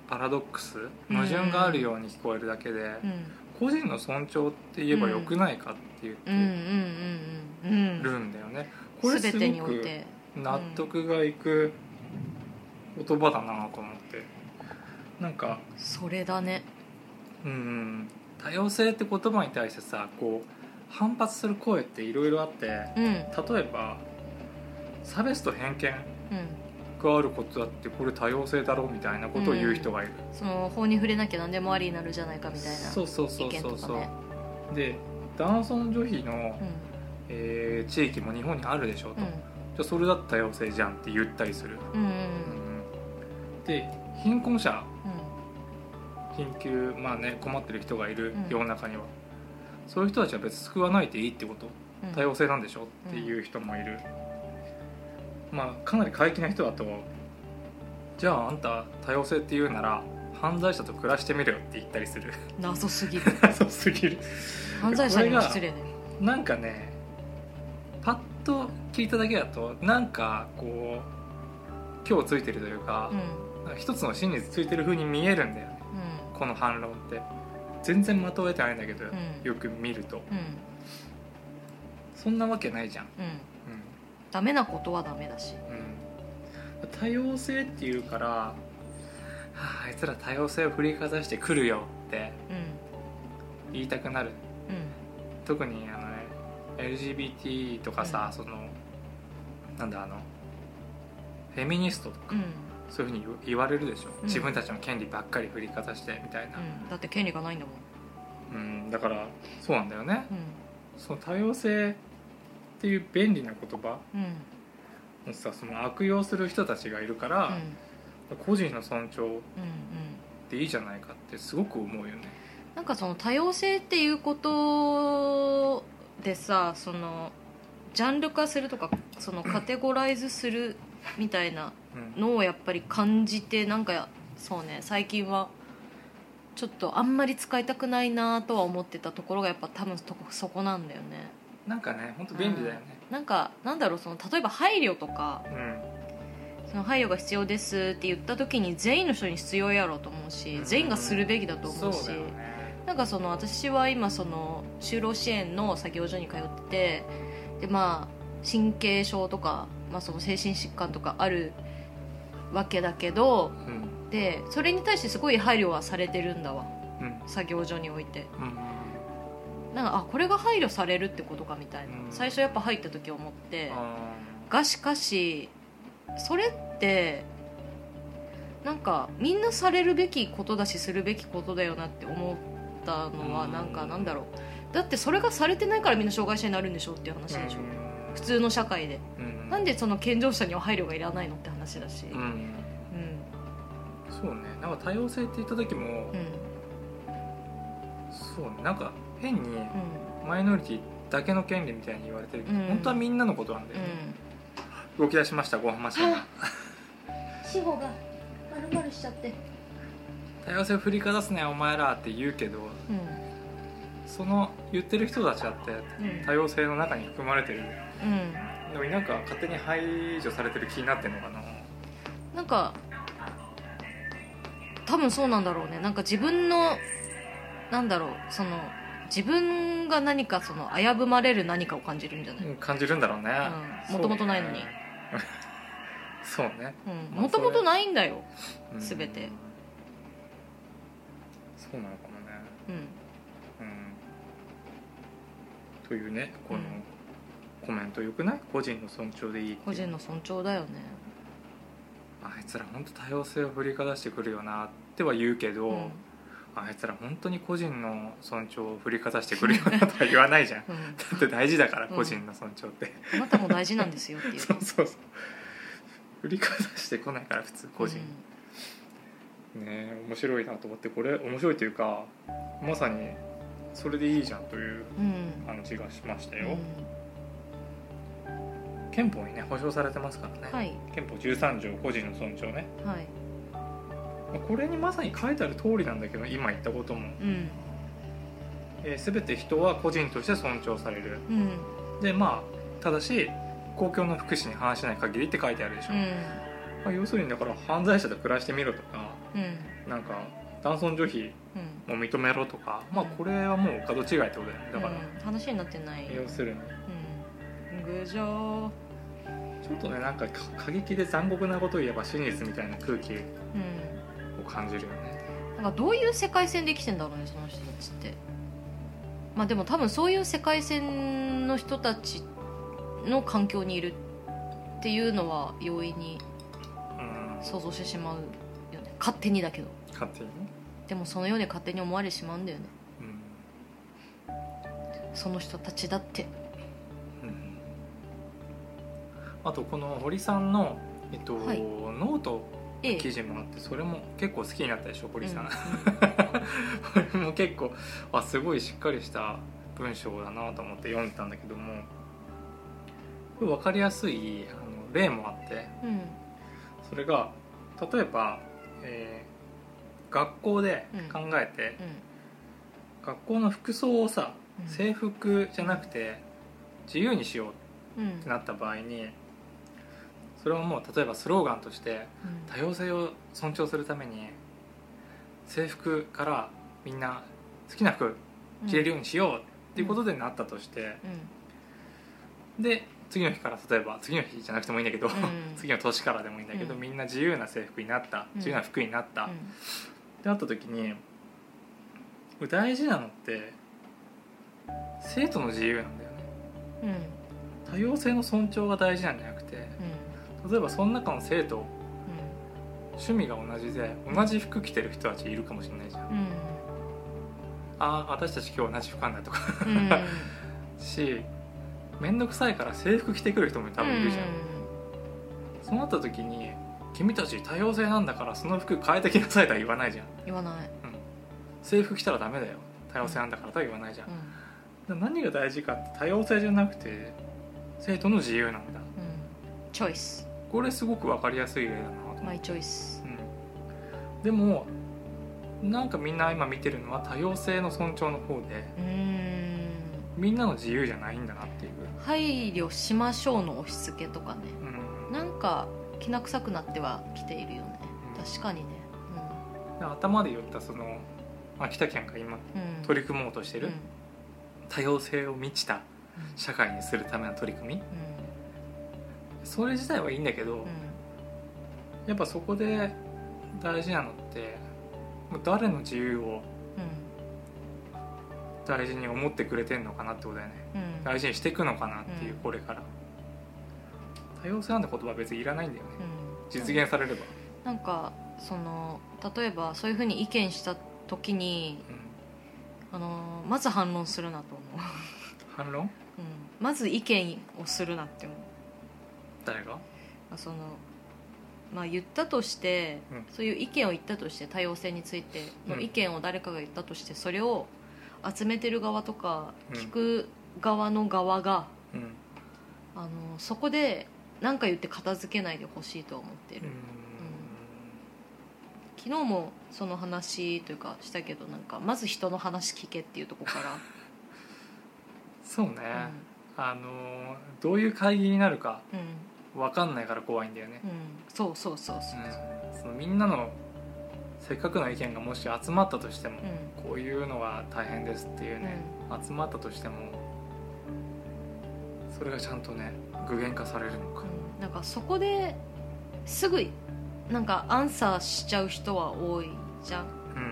パラドックス矛盾があるように聞こえるだけで、うん。個人の尊重って言えばよくないかって言ってるんだよね、これすごく納得がいく言葉だなと思って。なんかそれだね。うん。多様性って言葉に対してさこう反発する声っていろいろあってうん。うん例えば差別と偏見があることだってこれ多様性だろうみたいなことを言う人がいる、その法に触れなきゃ何でもありになるじゃないかみたいなそうそうそうそう。そう、で男尊女卑の、うん。えー地域も日本にあるでしょうと、うん。じゃあそれだって多様性じゃんって言ったりする、うんうんうんで貧困者う緊急まあね困ってる人がいるうん世の中には、そういう人たちは別に救わないでいいってこと？多様性なんでしょっていう人もいる、まあかなり過激な人だとじゃああんた多様性って言うなら犯罪者と暮らしてみろよって言ったりする。謎すぎる。謎すぎる。犯罪者にも失礼だよなんかねパッと聞いただけだとなんかこう今日ついてるというか一つの真実ついてる風に見えるんだよね。うこの反論って。全然的を得てないんだけど、ん。よく見ると。そんなわけないじゃん、ダメなことはダメだし。多様性っていうから、はあ、あいつら多様性を振りかざしてくるよってうん。言いたくなる。うん。特にあの、ね、LGBT とかさ、うん。そのなんだあのフェミニストとか、うんそういうふうに言言われるでしょ、うん。自分たちの権利ばっかり振りかざしてみたいな、うん。だって権利がないんだもん。うんだからそうなんだよね。うん。その多様性っていう便利な言葉うん。をさその悪用する人たちがいるから、個人の尊重でいいじゃないかってすごく思うよね。なんかその多様性っていうことでさそのジャンル化するとかそのカテゴライズするみたいなうん。のをやっぱり感じてなんかそうね最近はちょっとあんまり使いたくないなとは思ってたところがやっぱ多分そこそこなんだよね。なんかね本当便利だよね。なんかなんだろうその例えば配慮とかうん。その配慮が必要ですって言った時に全員の人に必要やろうと思うし全員がするべきだと思うしね。なんかその私は今その就労支援の作業所に通っててでまあ神経症とか、まあ、その精神疾患とかあるわけだけどうん。でそれに対してすごい配慮はされてるんだわ。うん。作業所において。うん。なんかあこれが配慮されるってことかみたいな、うん。最初やっぱ入った時思ってあがしかしそれってなんかみんなされるべきことだしするべきことだよなって思ったのはうん。なんかなんだろう。だってそれがされてないからみんな障害者になるんでしょっていう話でしょ、普通の社会で。うん。なんでその健常者には配慮がいらないのって話だし。ううん。んそうね。なんか多様性って言った時も、うんそうね。なんか変にうん。マイノリティだけの権利みたいに言われてるけど、うん。本当はみんなのことなんだよね、動き出しましたごはまし。が志保が丸々しちゃって。多様性を振りかざすねお前らって言うけどうん。その言ってる人たちだってうん。多様性の中に含まれてる。うんのになんか勝手に排除されてる気になってるのかな。なんか多分そうなんだろうね。なんか自分のなんだろうその自分が何かその危ぶまれる何かを感じるんじゃない？うん感じるんだろうね。うん。元々ないのに。そうね。うん。もともとないんだよ。うん。全て。そうなのかもね。うん。うん。というねこのうんコメントよくない？個人の尊重でいい個人の尊重だよね。あいつら本当多様性を振りかざしてくるよなっては言うけど、うん。あいつら本当に個人の尊重を振りかざしてくるよなとは言わないじゃん。だうん。って大事だからうん。個人の尊重って、あなたも大事なんですよっていう。そうそうそう。振りかざしてこないから普通個人、ねえ面白いなと思ってこれ面白いというかまさにそれでいいじゃんといううん。話がしましたよ、うん憲法にね保障されてますからね、はい。憲法13条個人の尊重ね。はい。まあこれにまさに書いてある通りなんだけど今言ったことも、うん。えー、全て人は個人として尊重される。うん。でまあただし公共の福祉に反しない限りって書いてあるでしょ、うん。まあ、要するにだから犯罪者と暮らしてみろとかうん。なんか男尊女卑うん。も認めろとかまあこれはもう角違いってことだよね。だから、うん。話になってない。要するに。うん。ぐじょーちょっとねなんか過激で残酷なことを言えば真実みたいな空気を感じるよね、うん、なんかどういう世界線で生きてんだろうねその人たちって。まあでも多分そういう世界線の人たちの環境にいるっていうのは容易に想像してしまうよね。勝手にだけど。勝手に？でもそのように勝手に思われてしまうんだよね、うん、その人たちだって、あとこの堀さんの、えっと、はい、ノート記事もあってそれも結構好きになったでしょ堀さん、うん、も結構あすごいしっかりした文章だなと思って読んでたんだけども分かりやすいあの例もあって、うん、それが例えば、えー、学校で考えて、うん、学校の服装をさ制服じゃなくて自由にしようってなった場合に、それをもう例えばスローガンとして多様性を尊重するために制服からみんな好きな服着れるようにしようっていうことでなったとして、で次の日から例えば次の日じゃなくてもいいんだけど、うん、次の年からでもいいんだけど、うん、みんな自由な制服になった自由な服になった、うん、ってなった時に大事なのって生徒の自由なんだよね、多様性の尊重が大事なんじゃなくて、例えばその中の生徒、趣味が同じで同じ服着てる人たちいるかもしれないじゃん、ああ私たち今日同じ服なんだとか。し面倒くさいから制服着てくる人も多分いるじゃん、そうなった時に君たち多様性なんだからその服変えてきなさいとは言わないじゃん。言わない、うん、制服着たらダメだよ。多様性なんだからとは言わないじゃん、うん、何が大事かって多様性じゃなくて生徒の自由なんだ、うん、チョイスこれすごく分かりやすい例だなとマイチョイス、うん、でもなんかみんな今見てるのは多様性の尊重の方でみんなの自由じゃないんだなっていう。配慮しましょうの押し付けとかね、うん、なんかきな臭くなってはきているよね、うん、確かにね、うん、頭で言ったその秋田県が今取り組もうとしてる、多様性を満ちた社会にするための取り組み、それ自体はいいんだけど、やっぱそこで大事なのって誰の自由を大事に思ってくれてんのかなってことだよね、うん、大事にしていくのかなっていう、これから。多様性なんて言葉は別にいらないんだよね、実現されれば。なんかその例えばそういうふうに意見した時に、あのまず反論するなと思う。反論、うん、まず意見をするなって思う誰が？そのまあ言ったとして、うん、そういう意見を言ったとして多様性についての意見を誰かが言ったとしてそれを集めてる側とか聞く側の側が、うん、あのそこで何か言って片付けないでほしいと思ってる、うん、昨日もその話というかしたけどなんかまず人の話聞けっていうとこから。そうね、うん、あのどういう会議になるか分かんないから怖いんだよね、そうそうそうそう、そのみんなのせっかくの意見がもし集まったとしても、うん、こういうのは大変ですっていうね、うん、集まったとしてもそれがちゃんとね具現化されるのか、うん、なんかそこですぐなんかアンサーしちゃう人は多いじゃん、うん、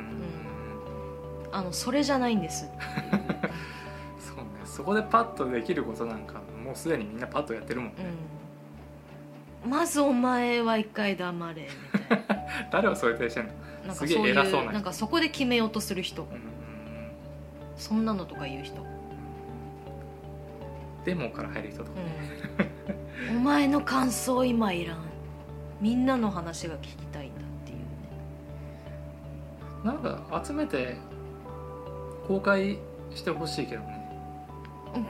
うん、あのそれじゃないんです そうね。そこでパッとできることなんかもうすでにみんなパッとやってるもんね、まずお前は一回黙れみたいな。誰を想定してんの？なんかそういうなんかそこで決めようとする人、そんなのとか言う人。デモから入る人とか、うん、お前の感想今いらん。みんなの話が聞きたいんだっていうね。なんか集めて公開してほしいけどね。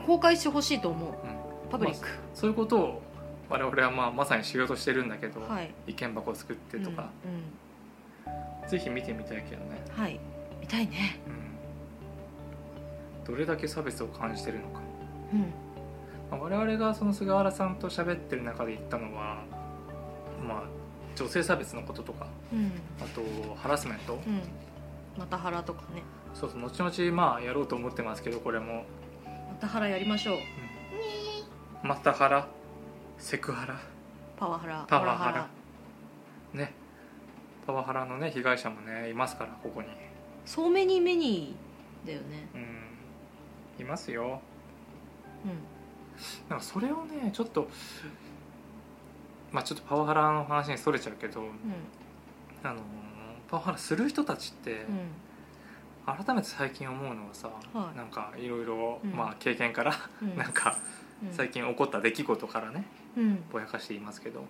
公開してほしいと思う、うん、パブリック、まあ、そういうことを我々はまあまさにしようとしてるんだけど、はい、意見箱を作ってとか、うんうん。ぜひ見てみたいけどね。はい。見たいね、うん、どれだけ差別を感じてるのか、うん。まあ、我々がその菅原さんと喋ってる中で言ったのはまあ女性差別のこととか、うん、あとハラスメント、うん、またハラとかね。そうそう後々まあやろうと思ってますけどこれも。またハラやりましょう、うん、またハラセクハラ。パワハラ。パワハラ。ね。パワハラのね被害者もねいますからここに。そうめに目にだよね。うん。いますよ。うん。なんかそれをねちょっとまあちょっとパワハラの話にそれちゃうけどうあのパワハラする人たちってんうん。改めて最近思うのはさ、はい。なんかいろいろ経験から、うん。なんかうん。最近起こった出来事からねうんぼやかしていますけど。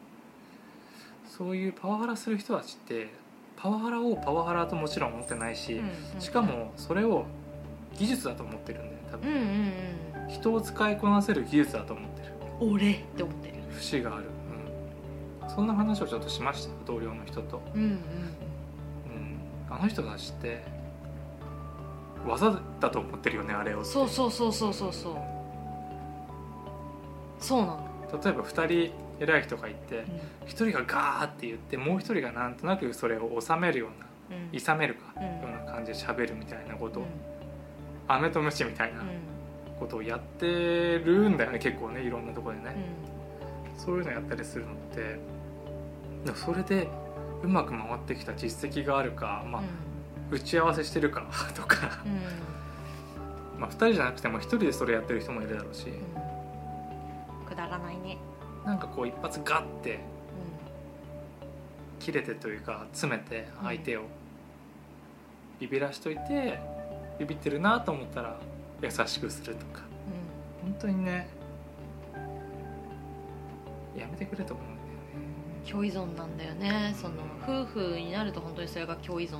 そういうパワハラする人たちってパワハラをパワハラともちろん思ってないし、うんしかもそれを技術だと思ってるんだよ多うん分、うん。人を使いこなせる技術だと思ってる。うん俺って思ってる。節がある、うん、そんな話をちょっとしましたよ同僚の人と、うんうんうん、あの人たちって技だと思ってるよねあれをそうそうそうそうそうそう。そうなの、例えば2人偉い人がいてうん。1人がガーって言ってもう1人がなんとなくそれを収めるようなうん。いさめるか、うん。ような感じで喋るみたいなこと。を、うん。飴とムチみたいなことをやってるんだよね結構ねいろんなところでね、そういうのやったりするのってそれでうまく回ってきた実績があるか、まあ打ち合わせしてるかとか、まあ、2人じゃなくても1人でそれやってる人もいるだろうし、なんかこう一発ガッてう切れてというか詰めて相手を。ビビらしといてビビってるなと思ったら優しくするとか。ん。本当にねやめてくれと思うんだよね。共依存なんだよね。その夫婦になると本当にそれが共依存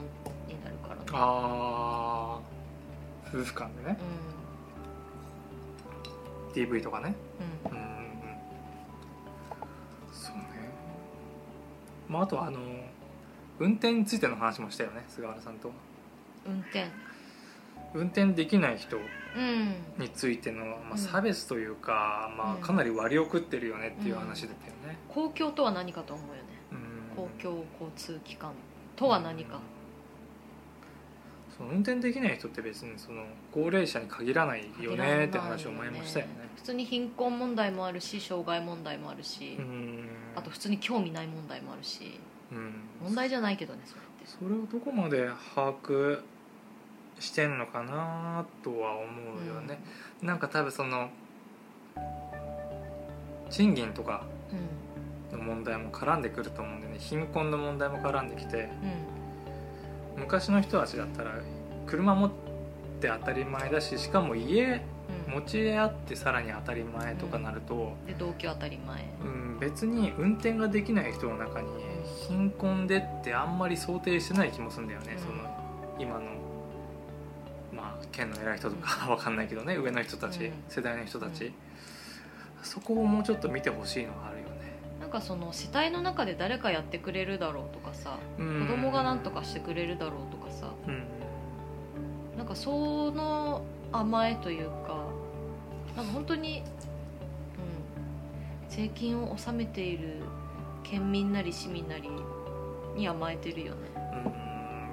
になるからね。ああ夫婦間でね。DV とかね。うん。うんまああとはあの運転についての話もしたよね菅原さんと。運転。運転できない人うん。についての、まあ、うん。差別というか、まうん。あ、かなり割を食ってるよねっていう話だったよね、公共とは何かと思うよね。うん。公共交通機関とは何かその運転できない人って別にその高齢者に限らないよねって話を前もしたよね。普通に貧困問題もあるし障害問題もあるし、うん。あと普通に興味ない問題もあるしうん。問題じゃないけどねそれって。それをどこまで把握してんのかなとは思うよね、なんか多分その賃金とかうん。の問題も絡んでくると思うんでね。貧困の問題も絡んできてうん昔の人たちだったら車持って当たり前だししかも家うん持ち家あってさらに当たり前とかなると、で同居当たり前。うん、別に運転ができない人の中に貧困でってあんまり想定してない気もするんだよね、うん。その今のまあ県の偉い人とかわかんないけどね上の人たち、うん。世代の人たち、うんそこをもうちょっと見てほしいのがある。よね、なんかその世帯の中で誰かやってくれるだろうとかさうん、子供が何とかしてくれるだろうとかさうん。なんかその甘えというかなんか本当に、うん、税金を納めている県民なり市民なりに甘えてるよね。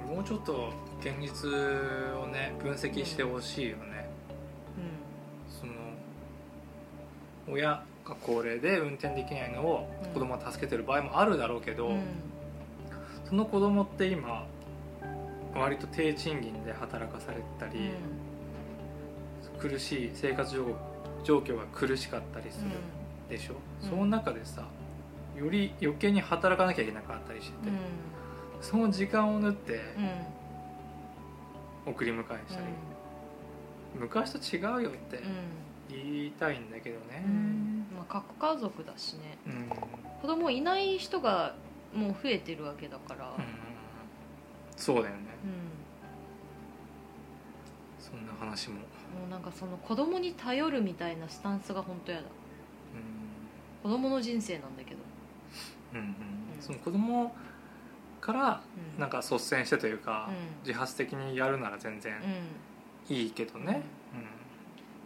うん。もうちょっと現実をね分析してほしいよね、その親が高齢で運転できないのをうん。子供が助けてる場合もあるだろうけど、うん。うんその子供って今割と低賃金で働かされたり、苦しい生活状状況が苦しかったりするでしょ、うん。その中でさより余計に働かなきゃいけなかったりしてて、うん。その時間を縫ってうん。送り迎えしたり、昔と違うよって言いたいんだけどね。うんうんまあ核家族だしね。うん、うん子供いない人がもう増えてるわけだから。そうだよね。うん。そんな話も、もうなんかその子供に頼るみたいなスタンスが本当やだ。子供の人生なんだけど。うんうん。うん、その子供からうん。なんか率先してというか、うん。自発的にやるなら全然うん。いいけどね、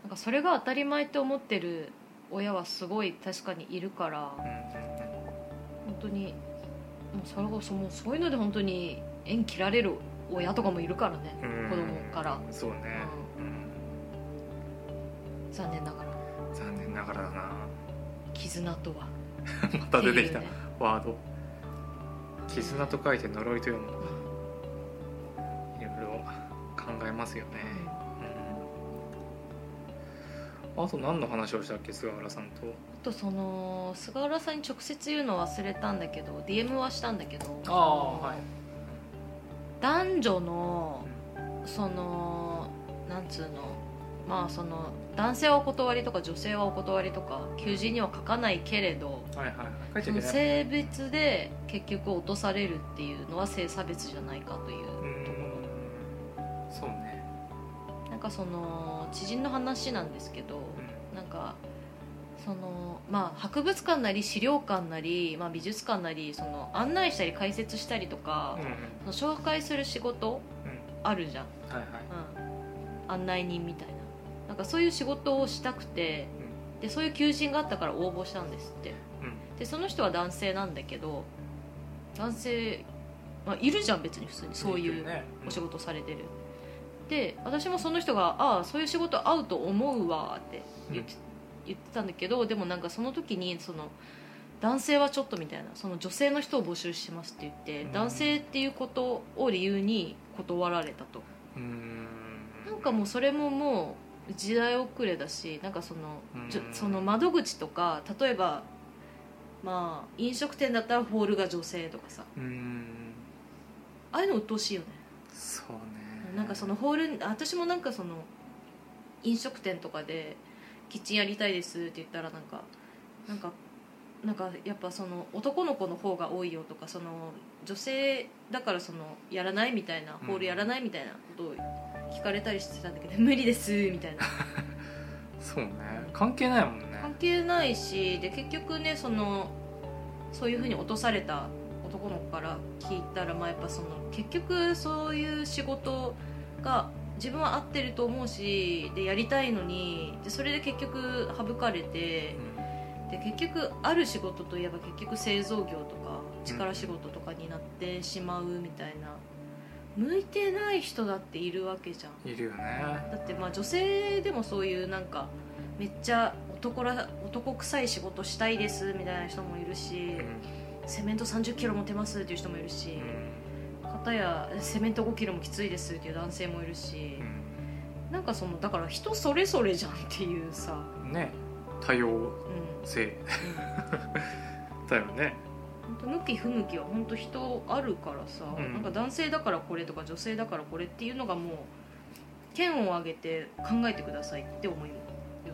なんかそれが当たり前って思ってる親はすごい確かにいるからうん本当にもうそれこそもうそういうので本当に縁切られる親とかもいるからね、うん子供から。そうね、うん。残念ながら。残念ながらだな。絆とは。また出てきた。ね。ワード。絆と書いて呪いと読むいろいろ考えますよね、うんあと何の話をしたっけ菅原さんと？あとその菅原さんに直接言うの忘れたんだけど DM はしたんだけどああはい。男女のそのなんつうのまあその男性はお断りとか女性はお断りとか求人には書かないけれどはいはい性別で結局落とされるっていうのは性差別じゃないかといううーん。そうねかその知人の話なんですけどうなんかそのまあ博物館なり資料館なり、まあ、美術館なりその案内したり解説したりとかん、うんうん。その紹介する仕事うん。あるじゃん、はいはい。うん、案内人みたいな。なんかそういう仕事をしたくてでそういう求人があったから応募したんですって。うん。でその人は男性なんだけど男性、まあ、いるじゃん別に普通に。そういうね。お仕事されてる、で私もその人が「ああそういう仕事合うと思うわ」って言って,、言ってたんだけどでもなんかその時にその男性はちょっとみたいなその女性の人を募集しますって言って、うん。男性っていうことを理由に断られたと。なんかもうそれももう時代遅れだしなんかその,その窓口とか例えばまあ飲食店だったらホールが女性とかさ。ああいうの鬱陶しいよね。そうねなんかそのホール私もなんかその飲食店とかでキッチンやりたいですって言ったらなんかなんかなんかやっぱその男の子の方が多いよとかその女性だからそのやらないみたいなホールやらないみたいなことを聞かれたりしてたんだけど、無理ですみたいな。そうね。関係ないもんね。関係ないしで結局ねそのそういうふうに落とされた男の子から聞いたら、まあ、やっぱその結局そういう仕事が自分は合ってると思うしでやりたいのにでそれで結局省かれてで結局ある仕事といえば結局製造業とか力仕事とかになってしまうみたいな。向いてない人だっているわけじゃん。いるよね。だってまあ女性でもそういうなんかめっちゃ男ら男臭い仕事したいですみたいな人もいるしうんセメント3 0キロ持てますっていう人もいるしうん。片やセメント5キロもきついですっていう男性もいるしなんかそのだから人それぞれじゃんっていうさ、うんね。多様うん性。うん、だよね。向き不向きは本当人あるからさ、うん。なんか男性だからこれとか女性だからこれっていうのがもう剣を挙げて考えてくださいって思うよ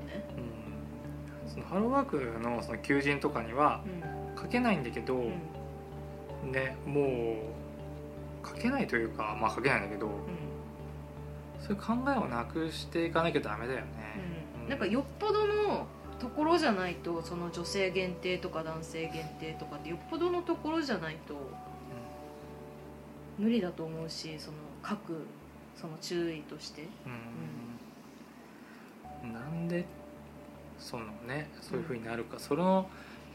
ねうんそのハローワークのその求人とかにはうん書けないんだけど、うん。ねもう書けないというかまあ書けないんだけどうん。そういう考えをなくしていかなきゃダメだよね、うん。なんかよっぽどのところじゃないとその女性限定とか男性限定とかってよっぽどのところじゃないと無理だと思うしその各その注意として。うん。なんでそのねそういうふうになるか、その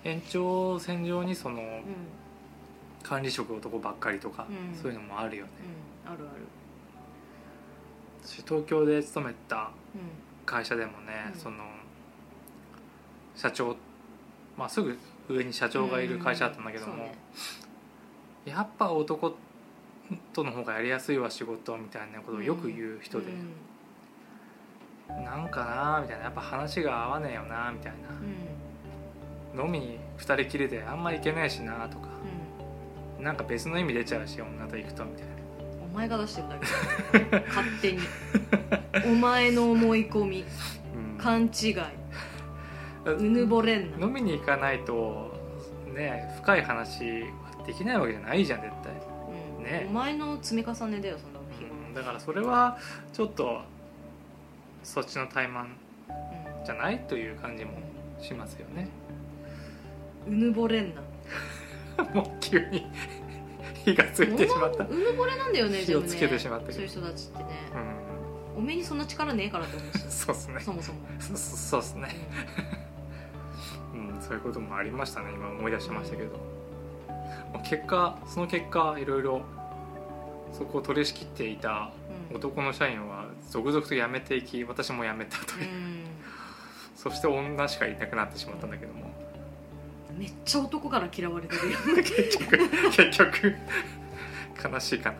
延長線上にそのうん。うん管理職男ばっかりとか、うん。そういうのもあるよね。あるある。私東京で勤めたうん。会社でもね、うん。その社長まあすぐ上に社長がいる会社だったんだけども、ね。やっぱ男との方がやりやすいわ仕事みたいなことをよく言う人で、なんかなみたいなやっぱ話が合わねえよなみたいうん。な飲みに2人きりであんまり行けないしなとか。うん。なんか別の意味出ちゃうし女と行くとみたいな。お前が出してるだけ。勝手に。お前の思い込み。うん。勘違い。うぬぼれんな。飲みに行かないとね深い話はできないわけじゃないじゃん絶対、うん。ね。お前の積み重ねだよその日うん。だからそれはちょっとそっちの怠慢々じゃない？という感じもしますよねうんうぬぼれんな。もう急に火がついてしまった、うぬぼれなんだよね火をつけてしまったけど。そういう人たちってね。うん。おめえにそんな力ねえからと思うし。そうっすね。そもそも、そそうっすね、うん、そういうこともありましたね今思い出しましたけど、まあ結果その結果いろいろそこを取り仕切っていたうん。男の社員は続々と辞めていき私も辞めたという、うん。そして女しかいなくなってしまったんだけどもめっちゃ男から嫌われてるよ結局結局悲しいかな、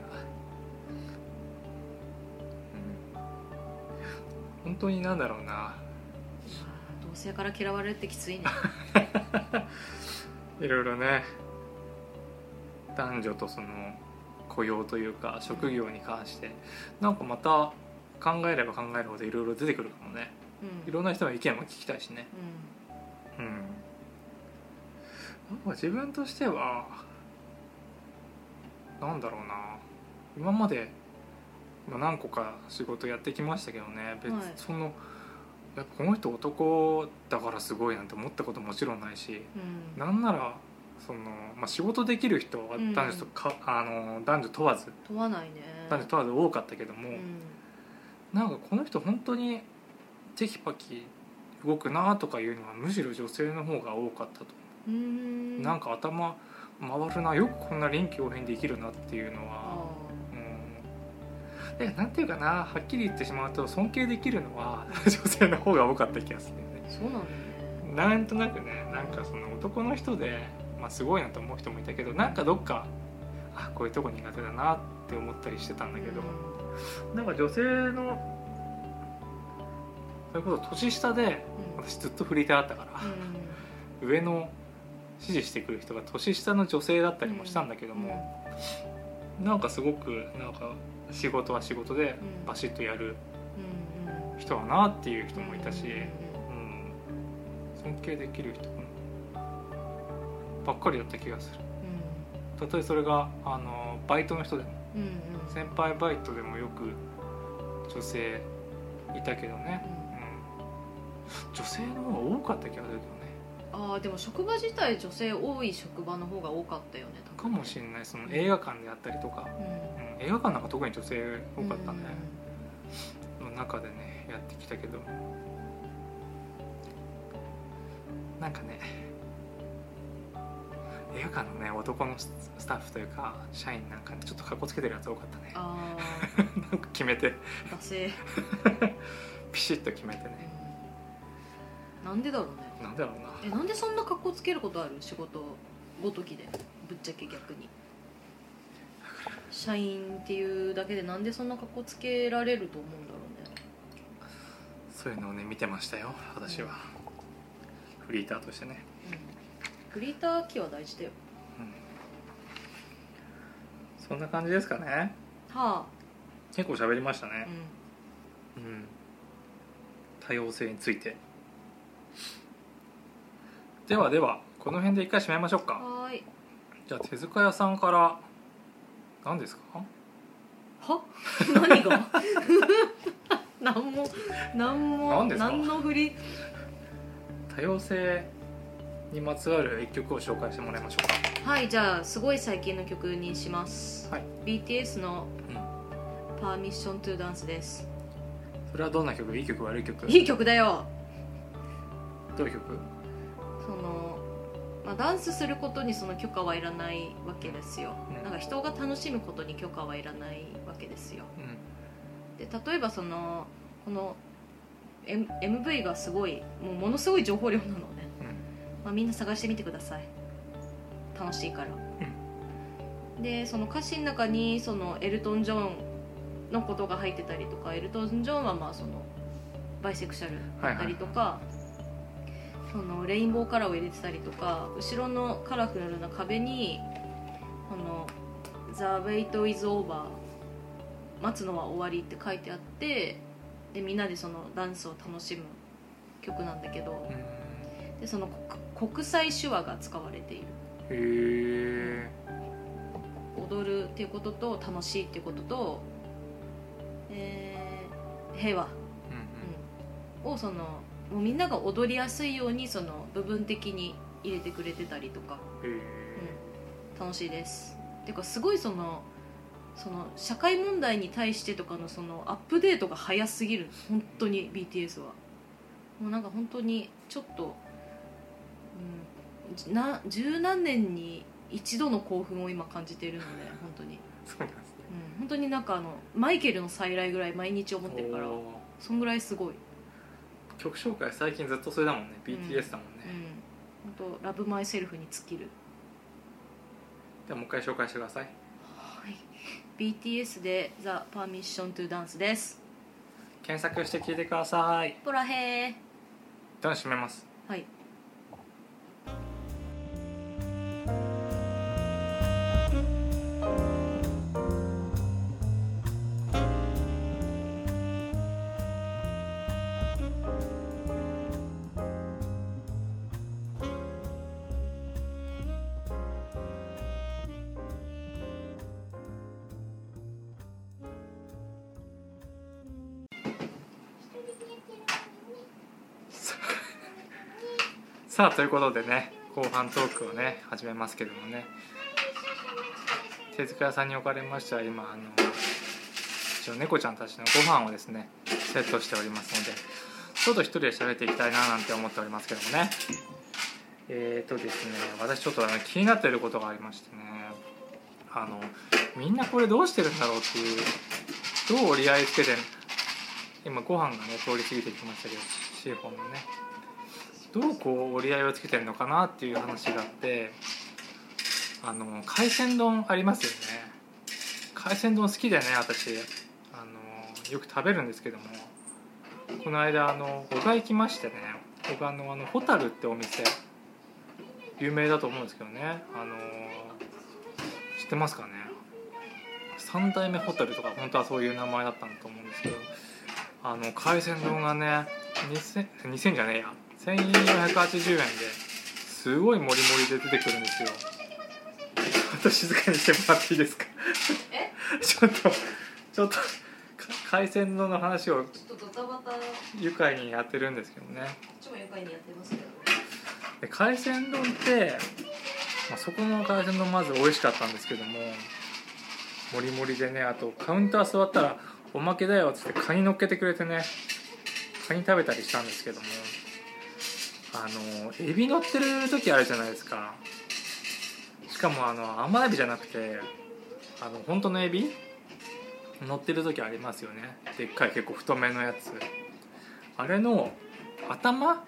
うん、本当になんだろうな。同性から嫌われるってきついね。いろいろね。男女とその雇用というか職業に関してなんかまた考えれば考えるほどいろいろ出てくるかもね。うん。いろんな人の意見も聞きたいしね。うんなんか自分としてはなんだろうな。今までまあ何個か仕事やってきましたけどね。別、はい。そのやっぱこの人男だからすごいなんて思ったこともちろんないしうん。なんならその、まあ、仕事できる人はうん。男女とか、あの男女問わず問わないね。男女問わず多かったけども、うん。なんかこの人本当にテキパキ動くなとかいうのはむしろ女性の方が多かったと、ん。なんか頭回るな。よくこんな臨機応変できるなっていうのあはうん。でなんていうかな。はっきり言ってしまうと尊敬できるのは 女性の方が多かった気がするね。ーそうなんだね。なんとなくねなんかその男の人で、まあ、すごいなと思う人もいたけどなんかどっかあこういうとこ苦手だなって思ったりしてたんだけど、なんか女性のそれこそ年下でうん。私ずっとフリーターだったから、う上の指示してくる人が年下の女性だったりもしたんだけどんも、なんかすごくなんか仕事は仕事でうん。バシッとやるうんうん。人だなっていう人もいたし、うんうんうん、尊敬できる人ばっかりだった気がする。たとえそれがあのバイトの人でもうんうん。うん先輩バイトでもよく女性いたけどね、うん、女性の方が多かった気がするけどねああでも職場自体女性多い職場の方が多かったよねかもしれないその映画館であったりとか、うん。うん、映画館なんか特に女性多かったね、の中でねやってきたけど。なんかね映画館のね男のススタッフというか社員なんかねちょっとかっこつけてるやつ多かったね。あ なんか決めて。ピシッと決めてね。なんでだろうねなんだろうな。えなんでそんな格好つけることある？仕事ごときで。ぶっちゃけ逆に。社員っていうだけでなんでそんな格好つけられると思うんだろうね。そういうのをね見てましたよ私は、フリーターとしてね、うん。フリーター期は大事だよ。うん、そんな感じですかね。は結構喋りましたあねうん。多様性についてではではこの辺で一回締めましょううんか。はーい。じゃあ手塚屋さんから何ですか？は？何が？何も何も何ですか？何の振り？多様性にまつわる一曲を紹介してもらいましょうはいじゃあすごい最近の曲にします、はい。BTS のか、うん、「パーミッショントゥダンスです。それはどんな曲？いい曲悪い曲？いい曲だよ。どういう曲？その、まあ、ダンスすることにその許可はいらないわけですよ、うん。なんか人が楽しむことに許可はいらないわけですよ。うん。で例えばそのこの、M、MV がすごいもうものすごい情報量なのね、まあ、みんな探してみてください。楽しいから、でその歌詞の中にそのエルトン・ジョンのことが入ってたりとかエルトン・ジョンはまあそのバイセクシャルだったりとか、そのレインボーカラーを入れてたりとか後ろのカラフルな壁に「この The wait is over」待つのは終わりって書いてあってでみんなでそのダンスを楽しむ曲なんだけどうん。でその国国際手話が使われている。へえ踊るっていうことと楽しいっていうことと、えー平和、うん。うん、をそのもうみんなが踊りやすいようにその部分的に入れてくれてたりとか、うん。楽しいです。ていうかすごいそのその社会問題に対してとかのそのアップデートが早すぎる。本当に BTS は。もうなんか本当にちょっと、うん、な十何年に一度の興奮を今感じているので本当に、そうなんですね。うん、本当になんかあのマイケルの再来ぐらい毎日思ってるからそんぐらいすごい、曲紹介最近ずっとそれだもんね。BTS だもんね、本当ラブマイセルフに尽きる。ではもう一回紹介してください。はい。BTS で「ザ・パーミッション・トゥ・ダンス」です。検索して聞いてください。ポラヘー。一旦閉めますさあということでね後半トークをね始めますけどもね。手塚屋さんにおかれましては今あの一応猫ちゃんたちのご飯をですねセットしておりますのでちょっと一人で喋っていきたいななんて思っておりますけどもね。えーとですね私ちょっとあの気になっていることがありましてね。あのみんなこれどうしてるんだろうっていうどう折り合いつけて今ご飯がね通り過ぎてきましたけどシーフォンのね。どうこう折り合いをつけてるのかなっていう話があってあの海鮮丼ありますよね。海鮮丼好きでね私。あのよく食べるんですけども。この間あの小川行きましてね小川のあのホタルってお店。有名だと思うんですけどね。あの知ってますかね。三代目ホタルとか本当はそういう名前だったんだと思うんですけど。あの海鮮丼がね 2000, 2000じゃねえや。1480円ですごいモリモリで出てくるんですよ。ちょっと静かにしてもらっていいですか？え？ちょっとちょっとか海鮮丼の話をちょっとドタバタ。こ愉快にやってるんですけどね。っちも愉快にやってますけどで海鮮丼って、まあ、そこの海鮮丼まず美味しかったんですけどももりもりでねあとカウンター座ったら「おまけだよ」っつってカニ乗っけてくれてねカニ食べたりしたんですけどもあのエビ乗ってる時あるじゃないですか。しかもあの甘エビじゃなくてあの本当のエビ？乗ってる時ありますよね。でっかい結構太めのやつ。あれの頭？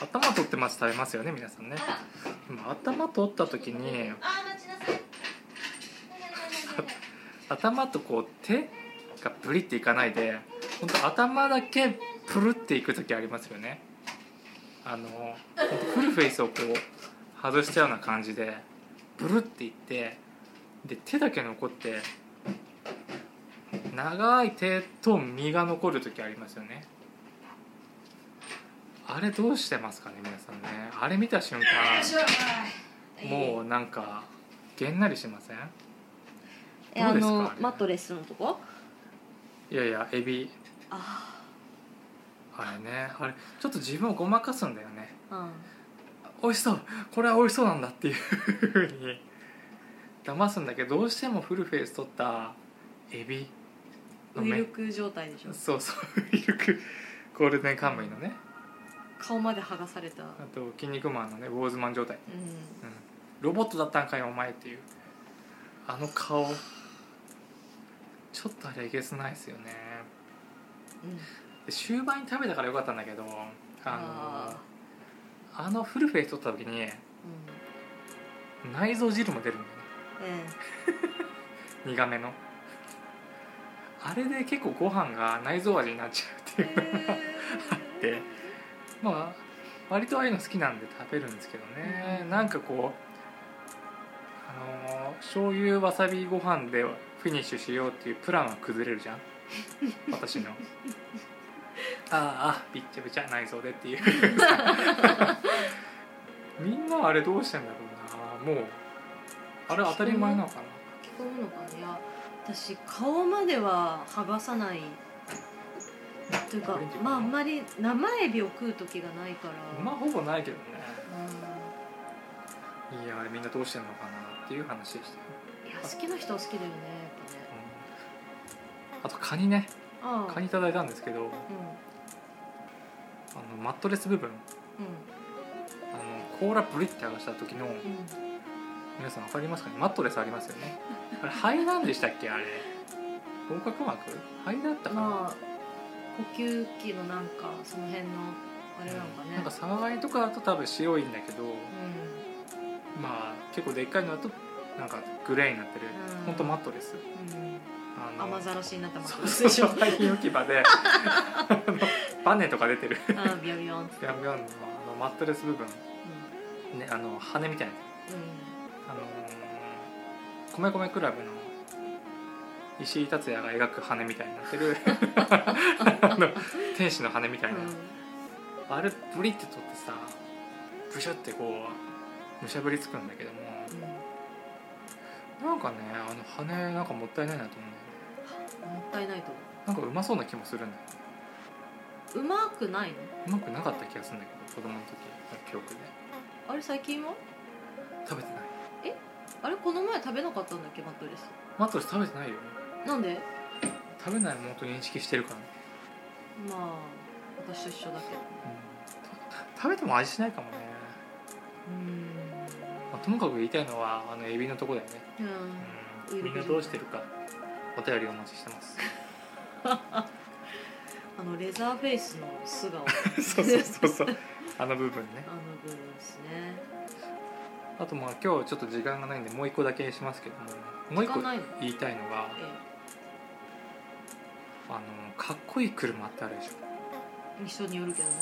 頭取ってます食べますよね皆さんね。頭取った時に頭とこう手がプリっていかないで本当頭だけプルっていく時ありますよねあのフルフェイスをこう外しちゃうような感じでプルっていってで手だけ残って長い手と身が残る時ありますよね。あれどうしてますかね皆さんね。あれ見た瞬間もうなんかげんなりしません？えあどうですかあれ？のマットレスのとこ？いやいやエビ。ああれね。あれちょっと自分をごまかすんだよね。あ美味しそう。これは美味しそうなんだっていうふうに。騙すんだけどどうしてもフルフェイス取ったエビうんウイルク状態でしょ。そうそう。ウイルク。ゴールデンカムイのね。顔まで剥がされた。あと「筋肉マン」のねウォーズマン状態、ううん、ロボットだったんかよお前っていう。あの顔。ちょっとあれえげつないですよね。んうん。で終盤に食べたからよかったんだけどあのああのフルフェイス取った時にうん。内臓汁も出るんだよね。え 苦めの。あれで結構ご飯が内臓味になっちゃうっていうのがあって。まあ割とああいうの好きなんで食べるんですけどね、うん。なんかこうあのー醤油わさびご飯でフィニッシュしようっていうプランは崩れるじゃん。私のああびっちゃびちゃ内臓でっていう。みんなあれどうしてんだろうな。もうあれ当たり前なのかな。書き込むのかな。いや私顔までは剥がさないというかまああんまり生エビを食う時がないから。まあほぼないけどね。ういやあれみんなどうしてんのかなっていう話でしたいや好きな人は好きだよねやっうん。あとカニね。カニいただいたんですけどうんあのマットレス部分。うあの甲羅ブリって剥がした時のんうん。皆さん分かりますかね？マットレスありますよね。あれ肺なんでしたっけ？あれ。横隔膜肺だったかな、まあ呼吸器のなんかその辺のあれなのかね。なんかサガガニとかだと多分白いんだけど、うまあ結構でっかいのだとなんかグレーになってる、うん。ほんとマットレス。んうん。あ雨ざらしになったマットレスでしょ。廃品置き場でバネとか出てる。あビヨビヨンビャンビャンのあのマットレス部分。うねあの羽みたいな。うあのー米米クラブの石井達也が描く羽みたいになってる。あの天使の羽みたいな、ん。あれブリって取ってさブシュってこうむしゃぶりつくんだけども。なんかねあの羽なんかもったいないなと思うんだよね。うんもったいないとなんかうまそうな気もするんだようまくないの？うまくなかった気がするんだけど子供の時の記憶で。あれ最近は？食べてない。あれこの前食べなかったんだっけ？マットレス。マットレス食べてないよなんで？食べないものと認識してるから。ね、まあ私と一緒だけど。うん。食べても味しないかもね、うん。まあともかく言いたいのはあのエビのとこだよね、うん。うん、みんな。どうしてるかお便りお待ちしてます。あ のレザーフェイスの素顔。そうそうそうそう。あの部分ね。あの部分ですね。あとまあ今日ちょっと時間がないんでもう一個だけしますけども。もう一個言いたいのがえあのかっこいい車ってあるでしょ、え人によるけどね。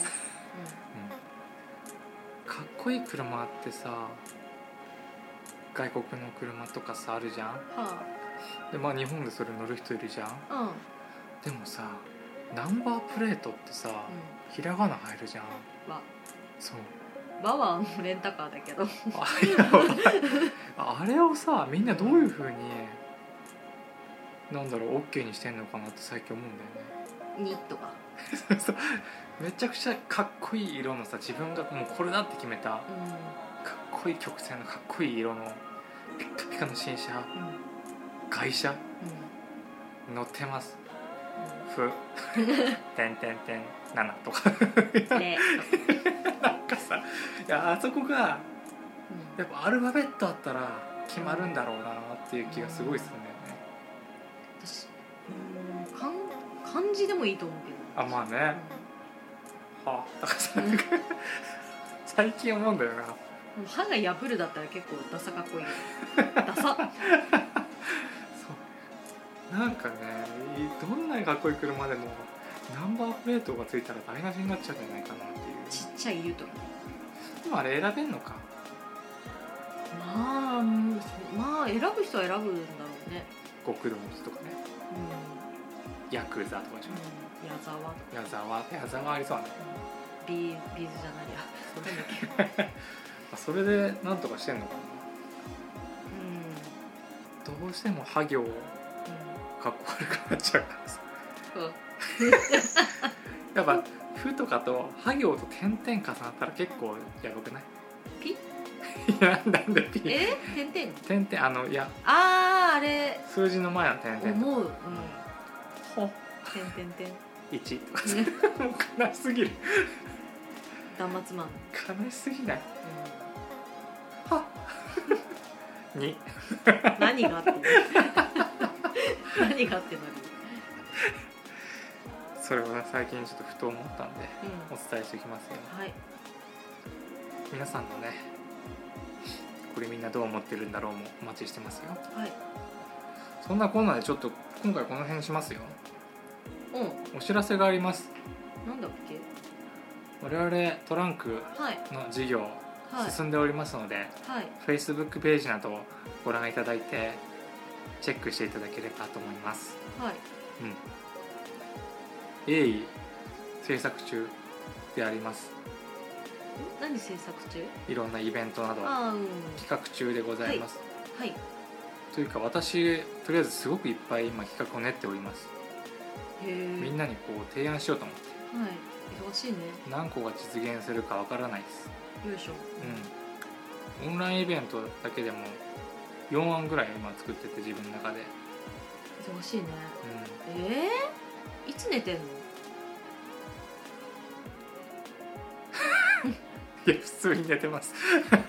うん、かっこいい車ってさ外国の車とかさあるじゃん？うんはでまあ日本でそれ乗る人いるじゃん？あうん。でもさナンバープレートってさ、ひらがな入るじゃん。わ。そう。バワーのレンタカーだけど。あれを あれをさみんなどういうふうになんだろう OK にしてんのかなって最近思うんだよね。2とか。そう。めちゃくちゃかっこいい色のさ自分がもうこれだって決めたかうっこいい曲線のかっこいい色のピッカピカの新車ん。うん外車う乗ってます。んふ。てんてんてん7とか。なんかさいやあそこがうん。やっぱアルファベットあったら決まるんだろうなっていう気がすごいするんだよね。私うん漢漢字でもいいと思うけど。あまあね。はあ。だからさなんか最近思うんだよな。うん。歯が破るだったら結構ダサかっこいい。ダサなんかねどんなにかっこいい車でもナンバープレートがついたら台無しになっちゃうんじゃないかなっていう。ちっちゃい「ゆ」とかでもあれ選べんのか。まあうんまあ選ぶ人は選ぶんだろうね。極道の人とかね。うヤクザとかでしょ。ん、うん、矢沢。矢沢。矢沢ありそうだね。ビービーズじゃないや。なんだっけあそれでなんとかしてんのかうなどうしてもハ行んかっこ悪くなっちゃうからさ。うん。やっぱ「ふ」とかと「は行と点々重なったら結構やばくない？ピ？いやなんでピ？え？点々？点々あのいや。あああれ。数字の前の点々思う。うん。ほ。点点点。1とかさもう悲しすぎる。断末マン、悲しすぎない？は2うん、何があって 何があってなるそれをね最近ちょっとふと思ったんでうお伝えしておきますよ。んはい。皆さんのねこれみんなどう思ってるんだろうもお待ちしてますよ。はい。そんなこんなでちょっと今回この辺しますよ。うん。お知らせがあります。なんだっけ？我々トランクはい。の事業はい。進んでおりますので、はい。Facebook ページなどをご覧いただいてチェックしていただければと思います。はい。うん。鋭意制作中であります。ん何制作中？いろんなイベントなど企画中でございます、はい。というか私とりあえずすごくいっぱい今企画を練っております。みんなにこう提案しようと思って。はい。忙しいね。何個が実現するかわからないです。よいしょ。うん。オンラインイベントだけでも4案ぐらい今作ってて自分の中で、忙しいね。うえー、いつ寝てんの？ん、いや普通に寝てます。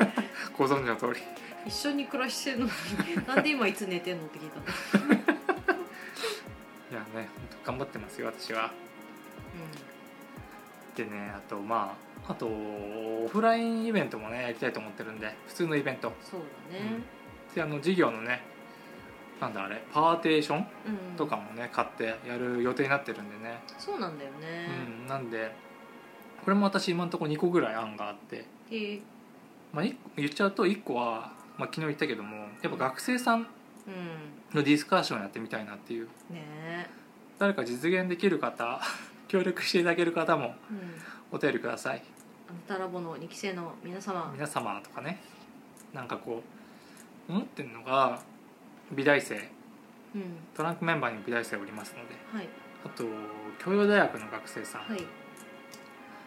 ご存知の通り。一緒に暮らしてるのに なんで今いつ寝てんのって聞いた。のいやね本当頑張ってますよ私は。でねあとまああとオフラインイベントもねやりたいと思ってるんで普通のイベント。そうだねであの授業のねなんだあれパーテーションとかもね買ってやる予定になってるんでね、そうなんだよねうん、なんでこれも私今のところ2個ぐらい案があって、でまあ、言っちゃうと1個は、まあ、昨日言ったけどもやっぱ学生さんのディスカッションやってみたいなっていうね誰か実現できる方協力していただける方もお便りくださいあなたラボの2期生の皆様皆様とかねなんかこう思ってるのが美大生。うん。トランクメンバーにも美大生おりますので。はい。あと教養大学の学生さん、はい。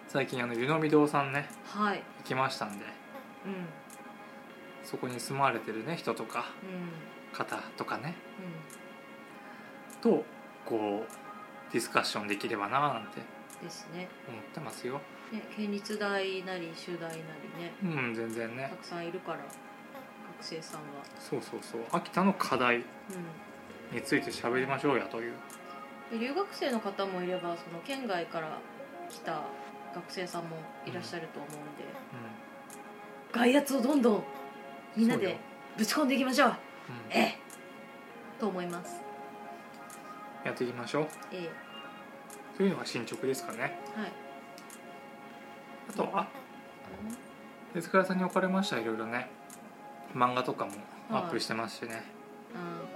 最近あの湯飲み堂さんね。はい。行きましたんで。うん。そこに住まわれてるね人とかうん。方とかね。うとこうディスカッションできればななんてんですね。思ってますよ。ね県立大なり修大なりね。うん全然ね。たくさんいるから。学生さんは。そうそうそう。秋田の課題うについて喋りましょうやという、んで留学生の方もいればその県外から来た学生さんもいらっしゃると思うんで、外圧をどんどんみんなでぶち込んでいきましょう。うん。ええ。と思います。やっていきましょう。えというのが進捗ですかね。えはい。あとは手塚さんにおかれましてはいろいろね漫画とかもアップしてますしね、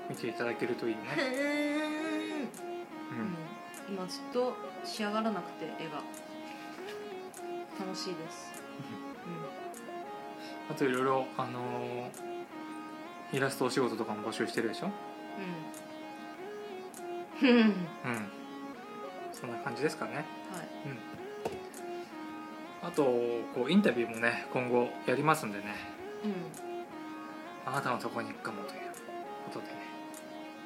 う見ていただけるといいね、うん。うん。今ずっと仕上がらなくて絵が。楽しいです。あといろいろあのーイラストお仕事とかも募集してるでしょ？うん。うん。うんうんそんな感じですかね。はい。あとこうインタビューもね今後やりますんでね。うんあなたのところに行くかもということでね。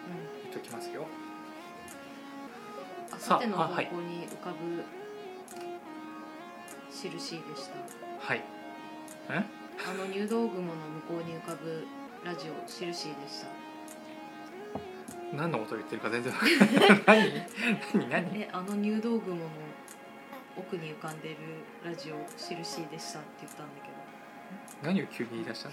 うん言っときますよ。あさての方向に浮かぶ印でした。はい。えあの入道雲の向こうに浮かぶラジオ印でした。何のことを言ってるか全然わかんない。何？何？何？えあの入道雲の奥に浮かんでるラジオ印でしたって言ったんだけど何を急に言い出した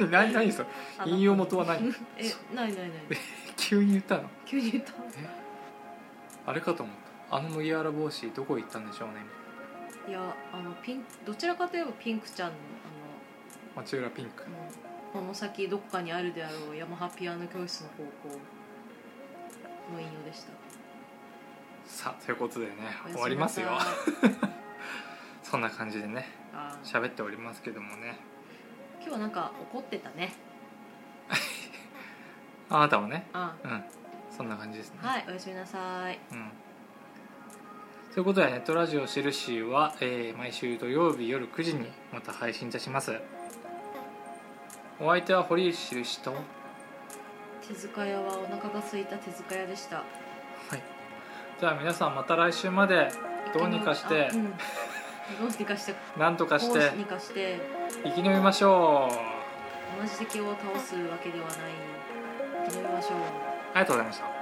の？何何それ？あ引用元は何？えないないない。急に言ったの？急に言った。え？あれかと思った。あの麦わら帽子どこ行ったんでしょうねいやあのピンどちらかといえばピンクちゃんの町浦ピンク。あのあのこの先どこかにあるであろうヤマハピアノ教室の方向の引用でした。さあということでね終わりますよ。そんな感じでね喋っておりますけどもね。今日はなんか怒ってたね。あなたはね。あうん。そんな感じですね。はいおやすみなさい。うん。ということでネットラジオしるしは、えー毎週土曜日夜9時にまた配信いたします。お相手は堀内しるしと。はい手塚屋はお腹が空いた手塚屋でした。じゃあ皆さんまた来週までどうにかして。あうんどうにかしてなんとかしどてうにかして。生き延びましょう。同じ敵を倒すわけではない。生き延びましょう。ありがとうございました「